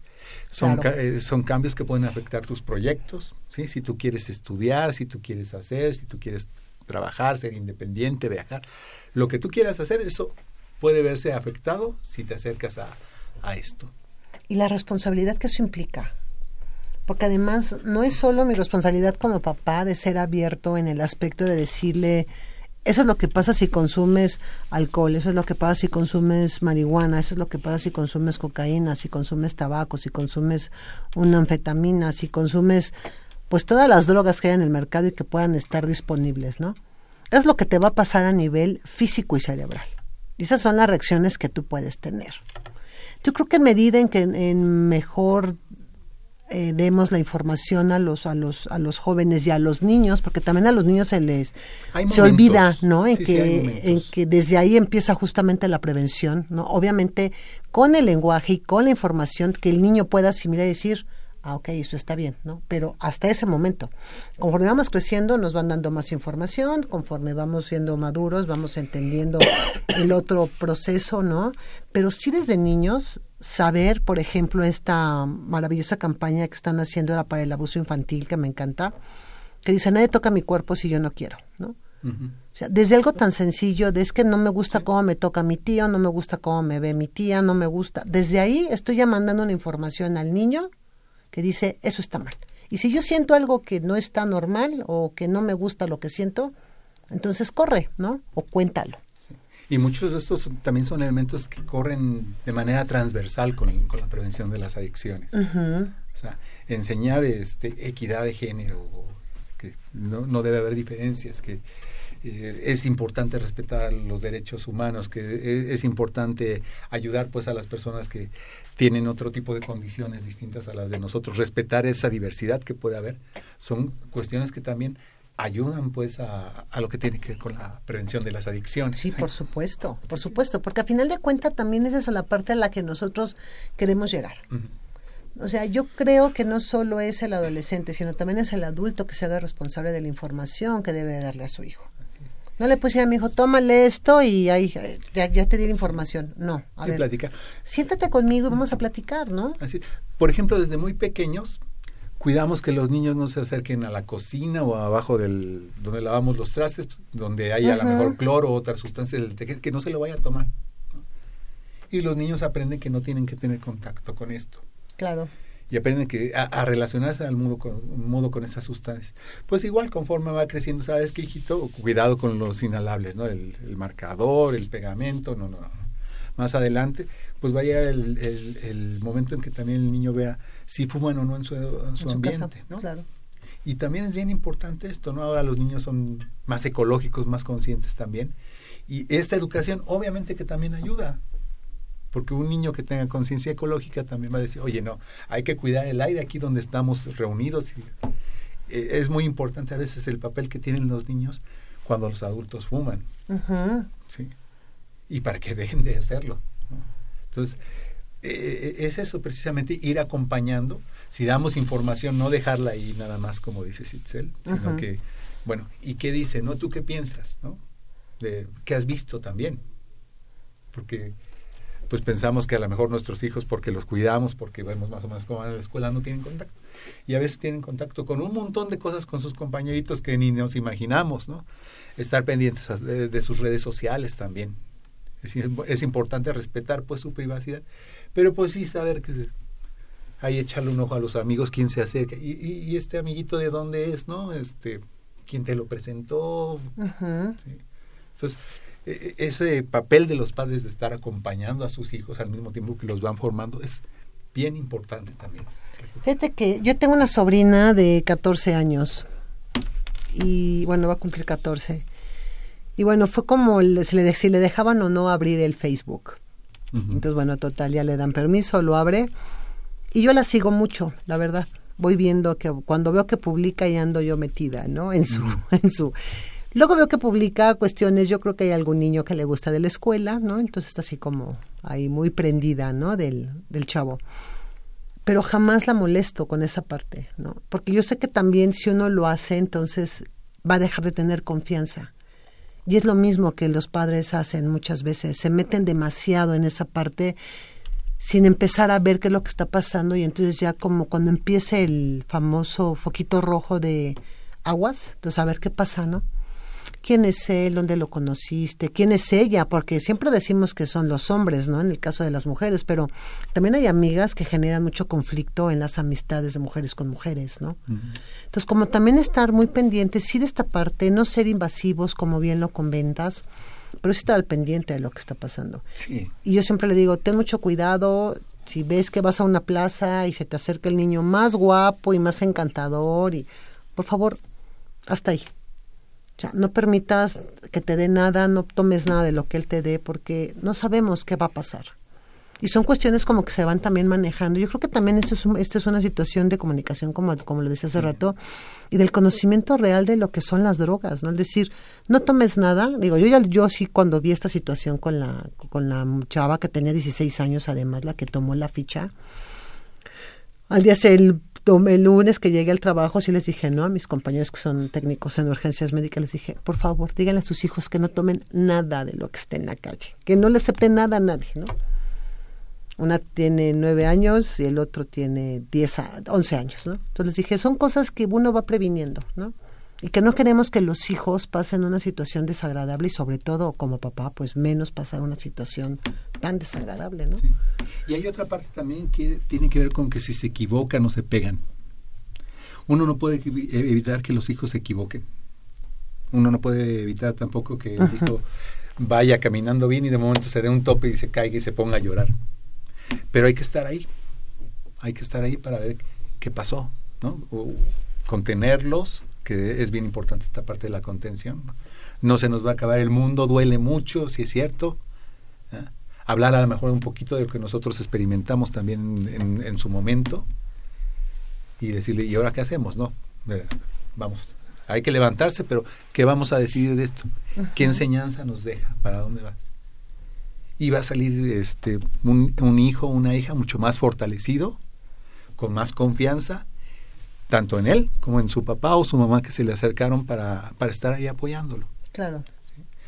son, Claro. ca- eh, son cambios que pueden afectar tus proyectos, ¿sí? si tú quieres estudiar, si tú quieres hacer, si tú quieres trabajar, ser independiente, viajar, lo que tú quieras hacer, eso puede verse afectado si te acercas a, a esto. y la responsabilidad que eso implica. Porque además no es solo mi responsabilidad como papá de ser abierto en el aspecto de decirle, eso es lo que pasa si consumes alcohol, eso es lo que pasa si consumes marihuana, eso es lo que pasa si consumes cocaína, si consumes tabaco, si consumes una anfetamina, si consumes pues todas las drogas que hay en el mercado y que puedan estar disponibles, ¿no? Es lo que te va a pasar a nivel físico y cerebral. Y esas son las reacciones que tú puedes tener. Yo creo que en medida en que en mejor eh, demos la información a los a los a los jóvenes y a los niños, porque también a los niños se les Hay se momentos. olvida, ¿no? En Sí, que en que desde ahí empieza justamente la prevención, ¿no? Obviamente con el lenguaje y con la información que el niño pueda asimilar y decir, ah, ok, eso está bien, ¿no? Pero hasta ese momento, conforme vamos creciendo, nos van dando más información, conforme vamos siendo maduros, vamos entendiendo el otro proceso, ¿no? Pero sí desde niños, saber, por ejemplo, esta maravillosa campaña que están haciendo ahora para el abuso infantil, que me encanta, que dice, nadie toca mi cuerpo si yo no quiero, ¿no? O sea, desde algo tan sencillo, de es que no me gusta cómo me toca mi tío, no me gusta cómo me ve mi tía, no me gusta. Desde ahí estoy ya mandando una información al niño que dice, eso está mal. Y si yo siento algo que no está normal o que no me gusta lo que siento, entonces corre, ¿no? O cuéntalo. Y muchos de estos también son elementos que corren de manera transversal con, con la prevención de las adicciones. O sea, enseñar este, equidad de género, que no, no debe haber diferencias, que eh, es importante respetar los derechos humanos, que es, es importante ayudar pues a las personas que tienen otro tipo de condiciones distintas a las de nosotros, respetar esa diversidad que puede haber, son cuestiones que también ayudan pues a, a lo que tiene que ver con la prevención de las adicciones. Sí, por supuesto, por supuesto, porque a final de cuentas también esa es la parte a la que nosotros queremos llegar. O sea, yo creo que no solo es el adolescente, sino también es el adulto que se haga responsable de la información que debe darle a su hijo. No le decir a mi hijo, tómale esto y ahí eh, ya, ya te di la información. No, a Sí, ver, siéntate conmigo y vamos a platicar, ¿no? Así, por ejemplo, desde muy pequeños cuidamos que los niños no se acerquen a la cocina o abajo del donde lavamos los trastes, donde hay a lo mejor cloro o otras sustancias del tejido, que no se lo vaya a tomar. ¿no? Y los niños aprenden que no tienen que tener contacto con esto Claro. Y aprenden que a, a relacionarse al modo con, modo con esas sustancias. Pues igual conforme va creciendo, sabes que hijito, cuidado con los inhalables, ¿no? El, el marcador, el pegamento, no, no, no. Más adelante, pues va a llegar el, el- el momento en que también el niño vea si fuman o no en su, en su En su ambiente, ¿no? Claro. Y también es bien importante esto, ¿no? Ahora los niños son más ecológicos, más conscientes también. Y esta educación obviamente que también ayuda. Porque un niño que tenga conciencia ecológica también va a decir, oye, no, hay que cuidar el aire aquí donde estamos reunidos. Y, eh, es muy importante a veces el papel que tienen los niños cuando los adultos fuman. Ujú. ¿sí? Y para que dejen de hacerlo. ¿no? Entonces, eh, es eso precisamente, ir acompañando. Si damos información, no dejarla ahí nada más como dice Sitzel, sino Ujú. que, bueno, ¿y qué dice? ¿No? ¿Tú qué piensas? ¿No? De, ¿Qué has visto también? Porque pues pensamos que a lo mejor nuestros hijos, porque los cuidamos, porque vemos más o menos cómo van a la escuela, no tienen contacto. Y a veces tienen contacto con un montón de cosas con sus compañeritos que ni nos imaginamos, ¿no? Estar pendientes de, de sus redes sociales también. Es, es importante respetar pues su privacidad, pero pues sí saber que ahí echarle un ojo a los amigos, quién se acerca, y, y- y este amiguito de dónde es, ¿no? Este, quién te lo presentó. Sí. Entonces, ese papel de los padres de estar acompañando a sus hijos al mismo tiempo que los van formando es bien importante también. Fíjate que yo tengo una sobrina de 14 años y bueno, va a cumplir 14. Y bueno, fue como el- si, le, si le dejaban o no abrir el Facebook. Entonces, bueno, total, ya le dan permiso, lo abre. Y yo la sigo mucho, la verdad. Voy viendo que cuando veo que publica y ando yo metida, ¿no? En su, en su. Luego veo que publica cuestiones, yo creo que hay algún niño que le gusta de la escuela, ¿no? Entonces está así como ahí muy prendida, ¿no? Del, del chavo. Pero jamás la molesto con esa parte, ¿no? Porque yo sé que también si uno lo hace, entonces va a dejar de tener confianza. Y es lo mismo que los padres hacen muchas veces, se meten demasiado en esa parte sin empezar a ver qué es lo que está pasando y entonces ya como cuando empiece el famoso foquito rojo de aguas, entonces a ver qué pasa, ¿no? ¿Quién es él? ¿Dónde lo conociste? ¿Quién es ella? Porque siempre decimos que son los hombres, ¿no? En el caso de las mujeres, pero también hay amigas que generan mucho conflicto en las amistades de mujeres con mujeres, ¿no? Entonces, como también estar muy pendientes, sí de esta parte, no ser invasivos, como bien lo comentas, pero sí estar al pendiente de lo que está pasando. Sí. Y yo siempre le digo, ten mucho cuidado, si ves que vas a una plaza y se te acerca el niño más guapo y más encantador, y por favor, hasta ahí. Sea, no permitas que te dé nada, no tomes nada de lo que él te dé, porque no sabemos qué va a pasar. Y son cuestiones como que se van también manejando. Yo creo que también esto es, un- esto es una situación de comunicación, como, como lo decía hace rato, y del conocimiento real de lo que son las drogas, ¿no? Es decir, no tomes nada. Digo, yo ya, yo sí cuando vi esta situación con la, con la chava que tenía 16 años, además, la que tomó la ficha, al día se- el, el lunes que llegué al trabajo, sí les dije, ¿no? A mis compañeros que son técnicos en urgencias médicas, les dije, por favor, díganle a sus hijos que no tomen nada de lo que esté en la calle, que no le acepten nada a nadie, ¿no? Una tiene nueve años y el otro tiene diez, once años, ¿no? Entonces les dije, son cosas que uno va previniendo, ¿no? Y que no queremos que los hijos pasen una situación desagradable y sobre todo como papá, pues menos pasar una situación tan desagradable, ¿no? Sí. Y hay otra parte también que tiene que ver con que si se equivocan o se pegan. Uno no puede evi- evitar que los hijos se equivoquen. Uno no puede evitar tampoco que el hijo vaya caminando bien y de momento se dé un tope y se caiga y se ponga a llorar. Pero hay que estar ahí. Hay que estar ahí para ver qué pasó, ¿no? O contenerlos, que es bien importante esta parte de la contención. No, se nos va a acabar el mundo, duele mucho, si es cierto. ¿eh? Hablar a lo mejor un poquito de lo que nosotros experimentamos también en, en su momento y decirle, ¿y ahora qué hacemos? No, eh, vamos, hay que levantarse, pero ¿qué vamos a decidir de esto? ¿Qué enseñanza nos deja? ¿Para dónde vas? Y va a salir este, un, un hijo, una hija mucho más fortalecido, con más confianza, tanto en él como en su papá o su mamá que se le acercaron para, para estar ahí apoyándolo. Claro.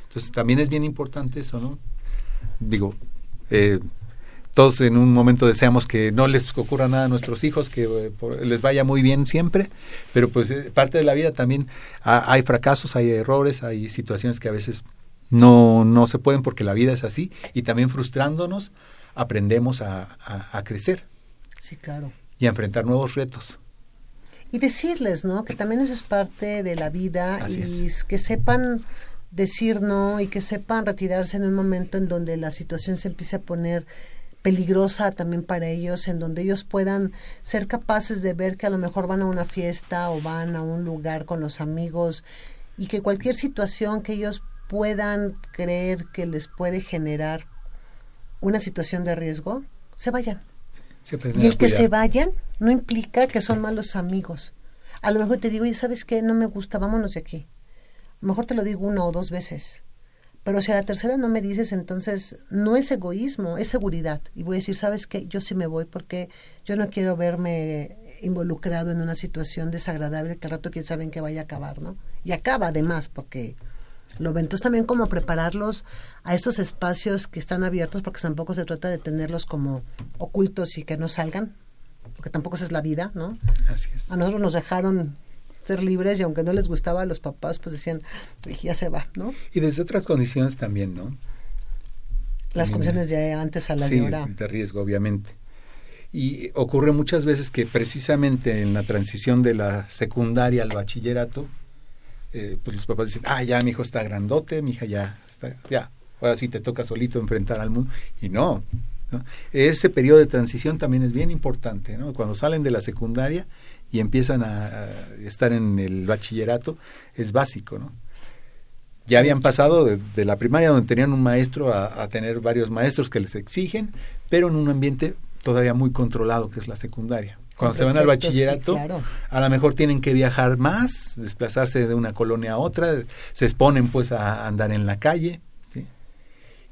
Entonces también es bien importante eso, ¿no? Digo, eh, todos en un momento deseamos que no les ocurra nada a nuestros hijos, que eh, por- les vaya muy bien siempre, pero pues eh, parte de la vida también ha- hay fracasos, hay errores, hay situaciones que a veces no, no se pueden porque la vida es así y también frustrándonos aprendemos a, a- a crecer Sí, claro. y a enfrentar nuevos retos. Y decirles, ¿no? Que también eso es parte de la vida Así y es. que sepan decir no y que sepan retirarse en un momento en donde la situación se empiece a poner peligrosa también para ellos, en donde ellos puedan ser capaces de ver que a lo mejor van a una fiesta o van a un lugar con los amigos y que cualquier situación que ellos puedan creer que les puede generar una situación de riesgo, se vayan. Se Y el que se vayan no implica que son malos amigos. A lo mejor te digo, oye, ¿sabes qué? No me gusta, vámonos de aquí. A lo mejor te lo digo una o dos veces. Pero si a la tercera no me dices, entonces no es egoísmo, es seguridad. Y voy a decir, ¿sabes qué? Yo sí me voy porque yo no quiero verme involucrado en una situación desagradable que al rato quién sabe en qué vaya a acabar, ¿no? Y acaba además porque lo ven. Entonces también como prepararlos a estos espacios que están abiertos, porque tampoco se trata de tenerlos como ocultos y que no salgan, porque tampoco esa es la vida, ¿no? Así es. A nosotros nos dejaron ser libres y aunque no les gustaba a los papás, pues decían, "Uy, ya se va, ¿no? Y desde otras condiciones también, ¿no? Las También, condiciones de antes a las sí, de ahora. de riesgo, obviamente. Y ocurre muchas veces que precisamente en la transición de la secundaria al bachillerato, eh, pues los papás dicen, ah, ya mi hijo está grandote, mi hija ya está, ya, ahora sí te toca solito enfrentar al mundo. Y no, ese periodo de transición también es bien importante, ¿no? Cuando salen de la secundaria y empiezan a, estar en el bachillerato, es básico, ¿no? ya habían pasado de, la primaria donde tenían un maestro a tener varios maestros que les exigen, pero en un ambiente todavía muy controlado que es la secundaria. Cuando se van al sí, bachillerato, claro. a lo mejor tienen que viajar más, desplazarse de una colonia a otra, se exponen pues a andar en la calle. ¿sí?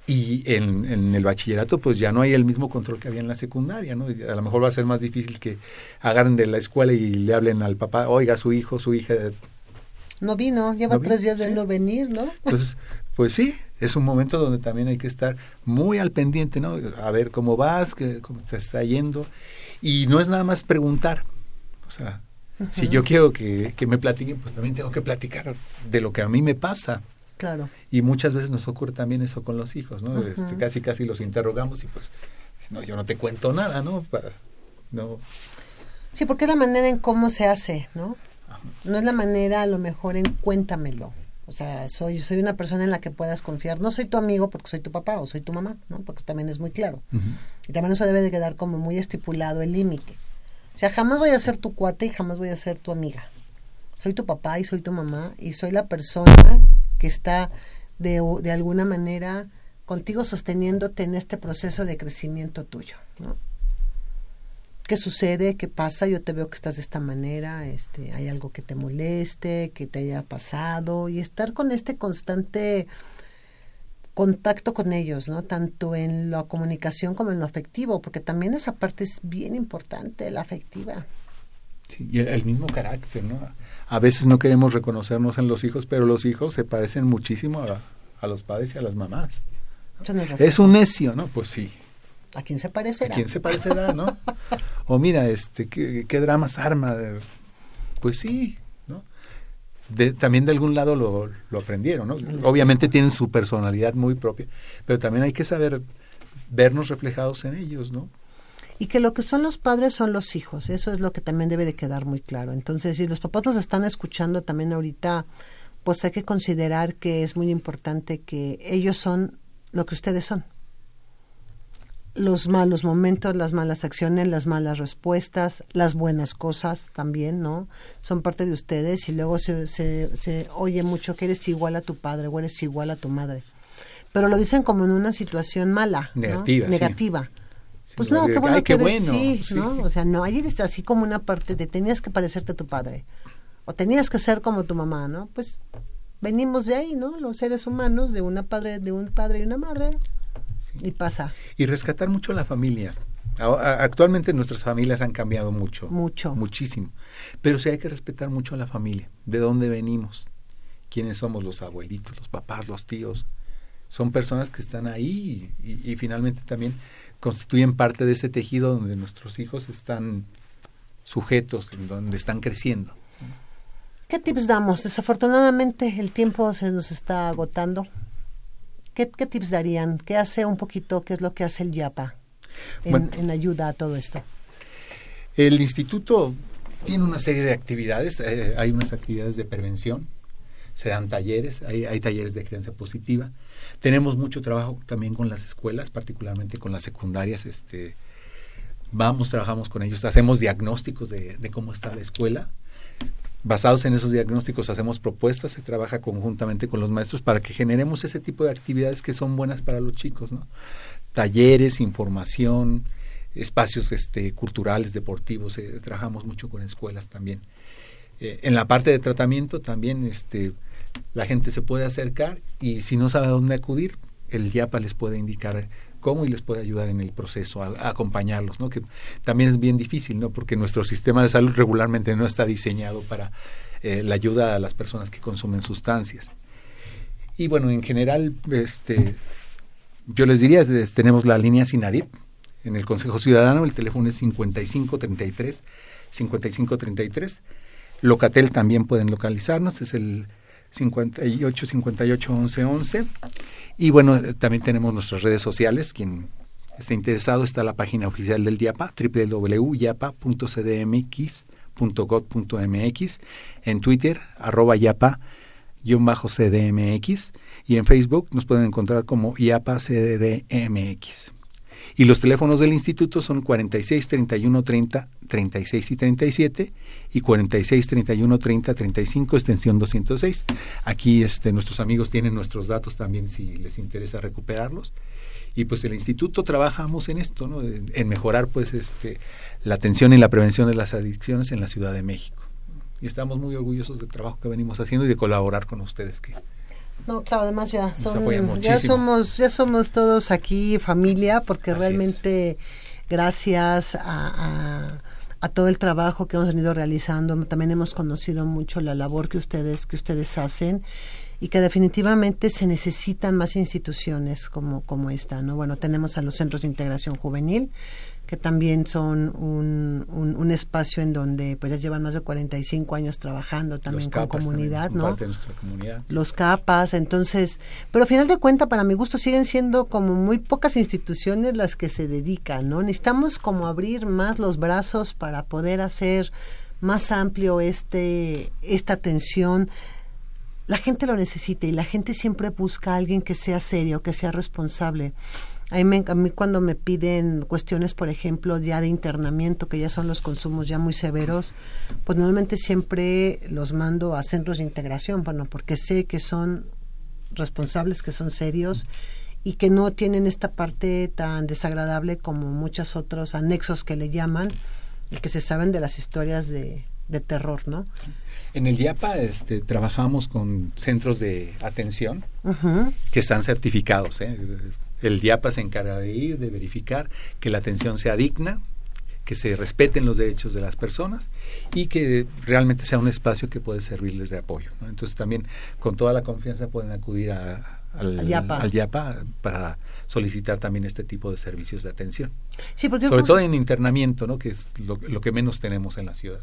Y en, en el bachillerato pues ya no hay el mismo control que había en la secundaria, ¿no? Y a lo mejor va a ser más difícil que agarren de la escuela y le hablen al papá, oiga, su hijo, su hija No vino, lleva tres días de Sí. no venir, ¿no? Entonces, pues sí, es un momento donde también hay que estar muy al pendiente, ¿no? A ver cómo vas, cómo te está yendo. Y no es nada más preguntar. O sea, si yo quiero que, que me platiquen, pues también tengo que platicar de lo que a mí me pasa. Claro. Y muchas veces nos ocurre también eso con los hijos, ¿no? Este, casi, casi los interrogamos y pues, no, yo no te cuento nada, ¿no? Para, no Sí, porque es la manera en cómo se hace, ¿no? No es la manera a lo mejor en cuéntamelo. O sea, soy, soy una persona en la que puedas confiar. No soy tu amigo porque soy tu papá o soy tu mamá, ¿no? Porque también es muy claro. Y también eso debe de quedar como muy estipulado el límite. O sea, jamás voy a ser tu cuate y jamás voy a ser tu amiga. Soy tu papá y soy tu mamá y soy la persona que está de, de alguna manera contigo sosteniéndote en este proceso de crecimiento tuyo, ¿no? ¿Qué sucede? ¿Qué pasa? Yo te veo que estás de esta manera, este, hay algo que te moleste, que te haya pasado y estar con este constante contacto con ellos, ¿no? Tanto en la comunicación como en lo afectivo, porque también esa parte es bien importante, la afectiva. Sí, y el, el mismo carácter, ¿no? A veces no queremos reconocernos en los hijos, pero los hijos se parecen muchísimo a, a los padres y a las mamás. No Es un necio, ¿no? Pues sí. ¿A quién se ¿A parecerá? quién se parecerá, no? O mira, este, ¿qué, qué dramas arma? Pues sí, ¿no? de- también de algún lado lo, lo aprendieron, ¿no? Obviamente tienen su personalidad muy propia, pero también hay que saber vernos reflejados en ellos, ¿no? Y que lo que son los padres son los hijos, eso es lo que también debe de quedar muy claro. Entonces, si los papás nos están escuchando también ahorita, pues hay que considerar que es muy importante que ellos son lo que ustedes son. Los malos momentos, las malas acciones, las malas respuestas, las buenas cosas también, ¿no? Son parte de ustedes y luego se, se, se oye mucho que eres igual a tu padre o eres igual a tu madre. Pero lo dicen como en una situación mala, ¿no? Negativa, sí. Negativa. Pues Sí, no, qué bueno ay, que eres- bueno, sí, sí. ¿no? O sea, no, ahí es así como una parte de tenías que parecerte a tu padre o tenías que ser como tu mamá, ¿no? Pues venimos de ahí, ¿no? Los seres humanos de una padre, de un padre y una madre y pasa Y rescatar mucho la familia. A- a- Actualmente nuestras familias han cambiado mucho. Mucho. Muchísimo. Pero sí hay que respetar mucho a la familia. ¿De dónde venimos? ¿Quiénes somos los abuelitos, los papás, los tíos? Son personas que están ahí y, y- y finalmente también constituyen parte de ese tejido donde nuestros hijos están sujetos, donde están creciendo. ¿Qué tips damos? Desafortunadamente el tiempo se nos está agotando. ¿Qué, qué tips darían? ¿Qué hace un poquito? ¿Qué es lo que hace el YAPA en, Bueno. en ayuda a todo esto? El instituto tiene una serie de actividades, eh, hay unas actividades de prevención, se dan talleres, hay, hay talleres de crianza positiva. Tenemos mucho trabajo también con las escuelas, particularmente con las secundarias. Este, vamos, trabajamos con ellos, hacemos diagnósticos de, de cómo está la escuela. Basados en esos diagnósticos hacemos propuestas, se trabaja conjuntamente con los maestros para que generemos ese tipo de actividades que son buenas para los chicos, ¿no? Talleres, información, espacios este, culturales, deportivos, eh, trabajamos mucho con escuelas también. Eh, en la parte de tratamiento también este, la gente se puede acercar y si no sabe a dónde acudir, el YAPA les puede indicar cómo y les puede ayudar en el proceso, a, acompañarlos, ¿no? que también es bien difícil, ¿no? porque nuestro sistema de salud regularmente no está diseñado para eh, la ayuda a las personas que consumen sustancias. Y bueno, en general, este, yo les diría, tenemos la línea Sinadip en el Consejo Ciudadano, el teléfono es 5533 5533. Locatel también pueden localizarnos, es el 58 58 11 11. Y bueno, eh, también tenemos nuestras redes sociales, quien esté interesado está la página oficial del DIAPA, www.yapa.cdmx.gov.mx, en Twitter, arroba yapa, CDMX, y en Facebook nos pueden encontrar como IAPA CDMX. Y los teléfonos del instituto son 46 31 30 36 y 37 y 46 31 30 35 extensión 206. Aquí este nuestros amigos tienen nuestros datos también si les interesa recuperarlos. Y pues el instituto trabajamos en esto, ¿no? en, mejorar pues este la atención y la prevención de las adicciones en la Ciudad de México. Y estamos muy orgullosos del trabajo que venimos haciendo y de colaborar con ustedes que No, claro, además ya son, ya somos, ya somos todos aquí familia, porque Así realmente gracias a, a, a todo el trabajo que hemos venido realizando, también hemos conocido mucho la labor que ustedes, que ustedes hacen y que definitivamente se necesitan más instituciones como, como esta, ¿no? Bueno, tenemos a los centros de integración juvenil, que también son un, un, un espacio en donde pues ya llevan más de 45 años trabajando también los con también comunidad, ¿no? parte de nuestra comunidad. los capas, entonces, pero a final de cuentas, para mi gusto, siguen siendo como muy pocas instituciones las que se dedican, ¿no? Necesitamos como abrir más los brazos para poder hacer más amplio este, esta atención. La gente lo necesita y la gente siempre busca a alguien que sea serio, que sea responsable. A mí, me- a mí cuando me piden cuestiones, por ejemplo, ya de internamiento, que ya son los consumos ya muy severos, pues normalmente siempre los mando a centros de integración, bueno, porque sé que son responsables, que son serios y que no tienen esta parte tan desagradable como muchos otros anexos que le llaman y que se saben de las historias de, de terror, ¿no? En el IAPA este, trabajamos con centros de atención que están certificados. ¿eh? El DIAPA se encarga de ir, de verificar que la atención sea digna, que se respeten los derechos de las personas y que realmente sea un espacio que puede servirles de apoyo. ¿no? Entonces también con toda la confianza pueden acudir a- al, Al YAPA para solicitar también este tipo de servicios de atención. Sí, porque Sobre jus- todo en internamiento, ¿no? que es lo, lo que menos tenemos en la ciudad.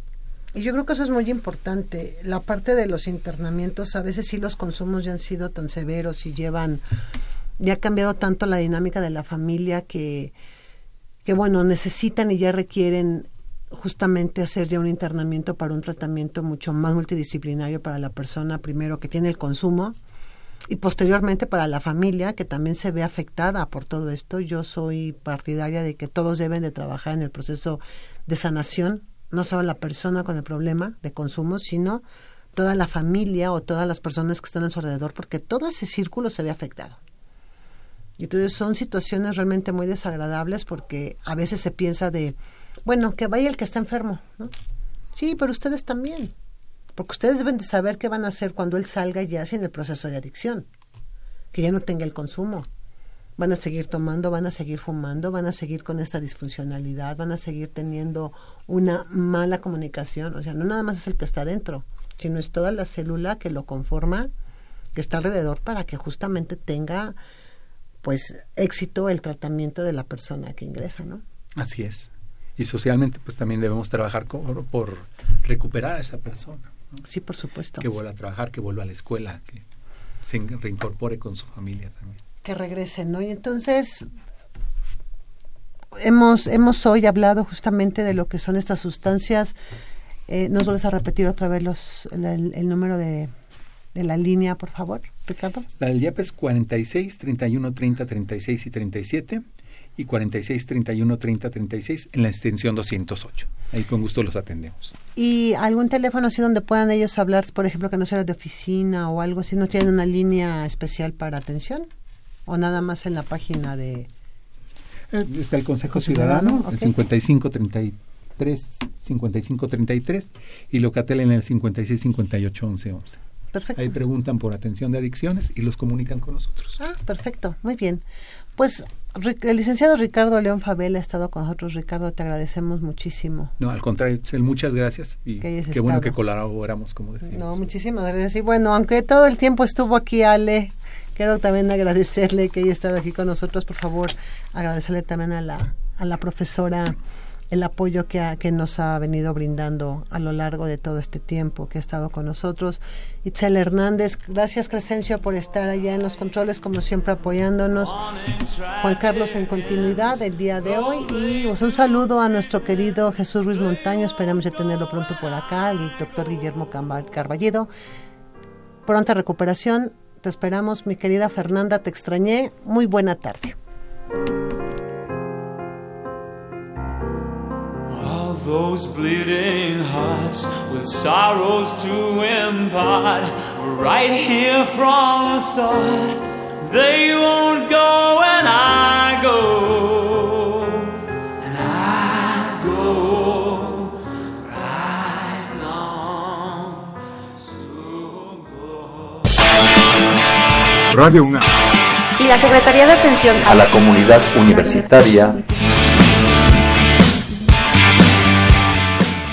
Y yo creo que eso es muy importante. La parte de los internamientos, a veces sí los consumos ya han sido tan severos y llevan, ya ha cambiado tanto la dinámica de la familia que, que bueno, necesitan y ya requieren justamente hacer ya un internamiento para un tratamiento mucho más multidisciplinario para la persona, primero que tiene el consumo y posteriormente para la familia que también se ve afectada por todo esto. Yo soy partidaria de que todos deben de trabajar en el proceso de sanación, no solo la persona con el problema de consumo, sino toda la familia o todas las personas que están a su alrededor, porque todo ese círculo se ve afectado. Y entonces son situaciones realmente muy desagradables porque a veces se piensa de, bueno, que vaya el que está enfermo, ¿no? Sí, pero ustedes también, porque ustedes deben de saber qué van a hacer cuando él salga ya sin el proceso de adicción, que ya no tenga el consumo. Van a seguir tomando, van a seguir fumando, van a seguir con esta disfuncionalidad, van a seguir teniendo una mala comunicación. O sea, no nada más es el que está dentro, sino es toda la célula que lo conforma, que está alrededor para que justamente tenga pues éxito el tratamiento de la persona que ingresa, ¿no? Así es. Y socialmente pues también debemos trabajar por, por recuperar a esa persona. ¿no? Sí, por supuesto. Que vuelva a trabajar, que vuelva a la escuela, que se reincorpore con su familia también. Que regrese, ¿no? Y entonces hemos, hemos hoy hablado justamente de lo que son estas sustancias. Eh, ¿Nos vuelves a repetir otra vez los, el, el- el número de, de la línea, por favor, Ricardo? La del IAP es 46, 31, 30, 36 y 37 y 46, 31, 30, 36 en la extensión 208. Ahí con gusto los atendemos. ¿Y algún teléfono así donde puedan ellos hablar, por ejemplo, que no sea de oficina o algo así? ¿No tienen una línea especial para atención? ¿O nada más en la página de...? Eh, Está el Consejo Ciudadano, Ciudadano, el ok. 55 33 55 33 y Locatel en el 56 58 11 11. Perfecto. Ahí preguntan por atención de adicciones y los comunican con nosotros. Ah, perfecto, muy bien. Pues el licenciado Ricardo León Fabel ha estado con nosotros. Ricardo, te agradecemos muchísimo. No, al contrario, muchas gracias y qué bueno que colaboramos, como decimos. No, muchísimas gracias. Y bueno, aunque todo el tiempo estuvo aquí Ale, quiero también agradecerle que haya estado aquí con nosotros. Por favor, agradecerle también a la, a la profesora el apoyo que, nos ha venido brindando a lo largo de todo este tiempo que ha estado con nosotros. Itzel Hernández, gracias Crescencio por estar allá en los controles, como siempre apoyándonos. Juan Carlos en continuidad el día de hoy y pues, un saludo a nuestro querido Jesús Ruiz Montaño, esperamos ya tenerlo pronto por acá, el doctor Guillermo Carballido. Pronta recuperación, te esperamos mi querida Fernanda, te extrañé, muy buena tarde. Those bleeding hearts with sorrows to impart, right here from the start, they won't go and I go, and I go right on to go. Radio UNAM. Y la Secretaría de Atención a la comunidad universitaria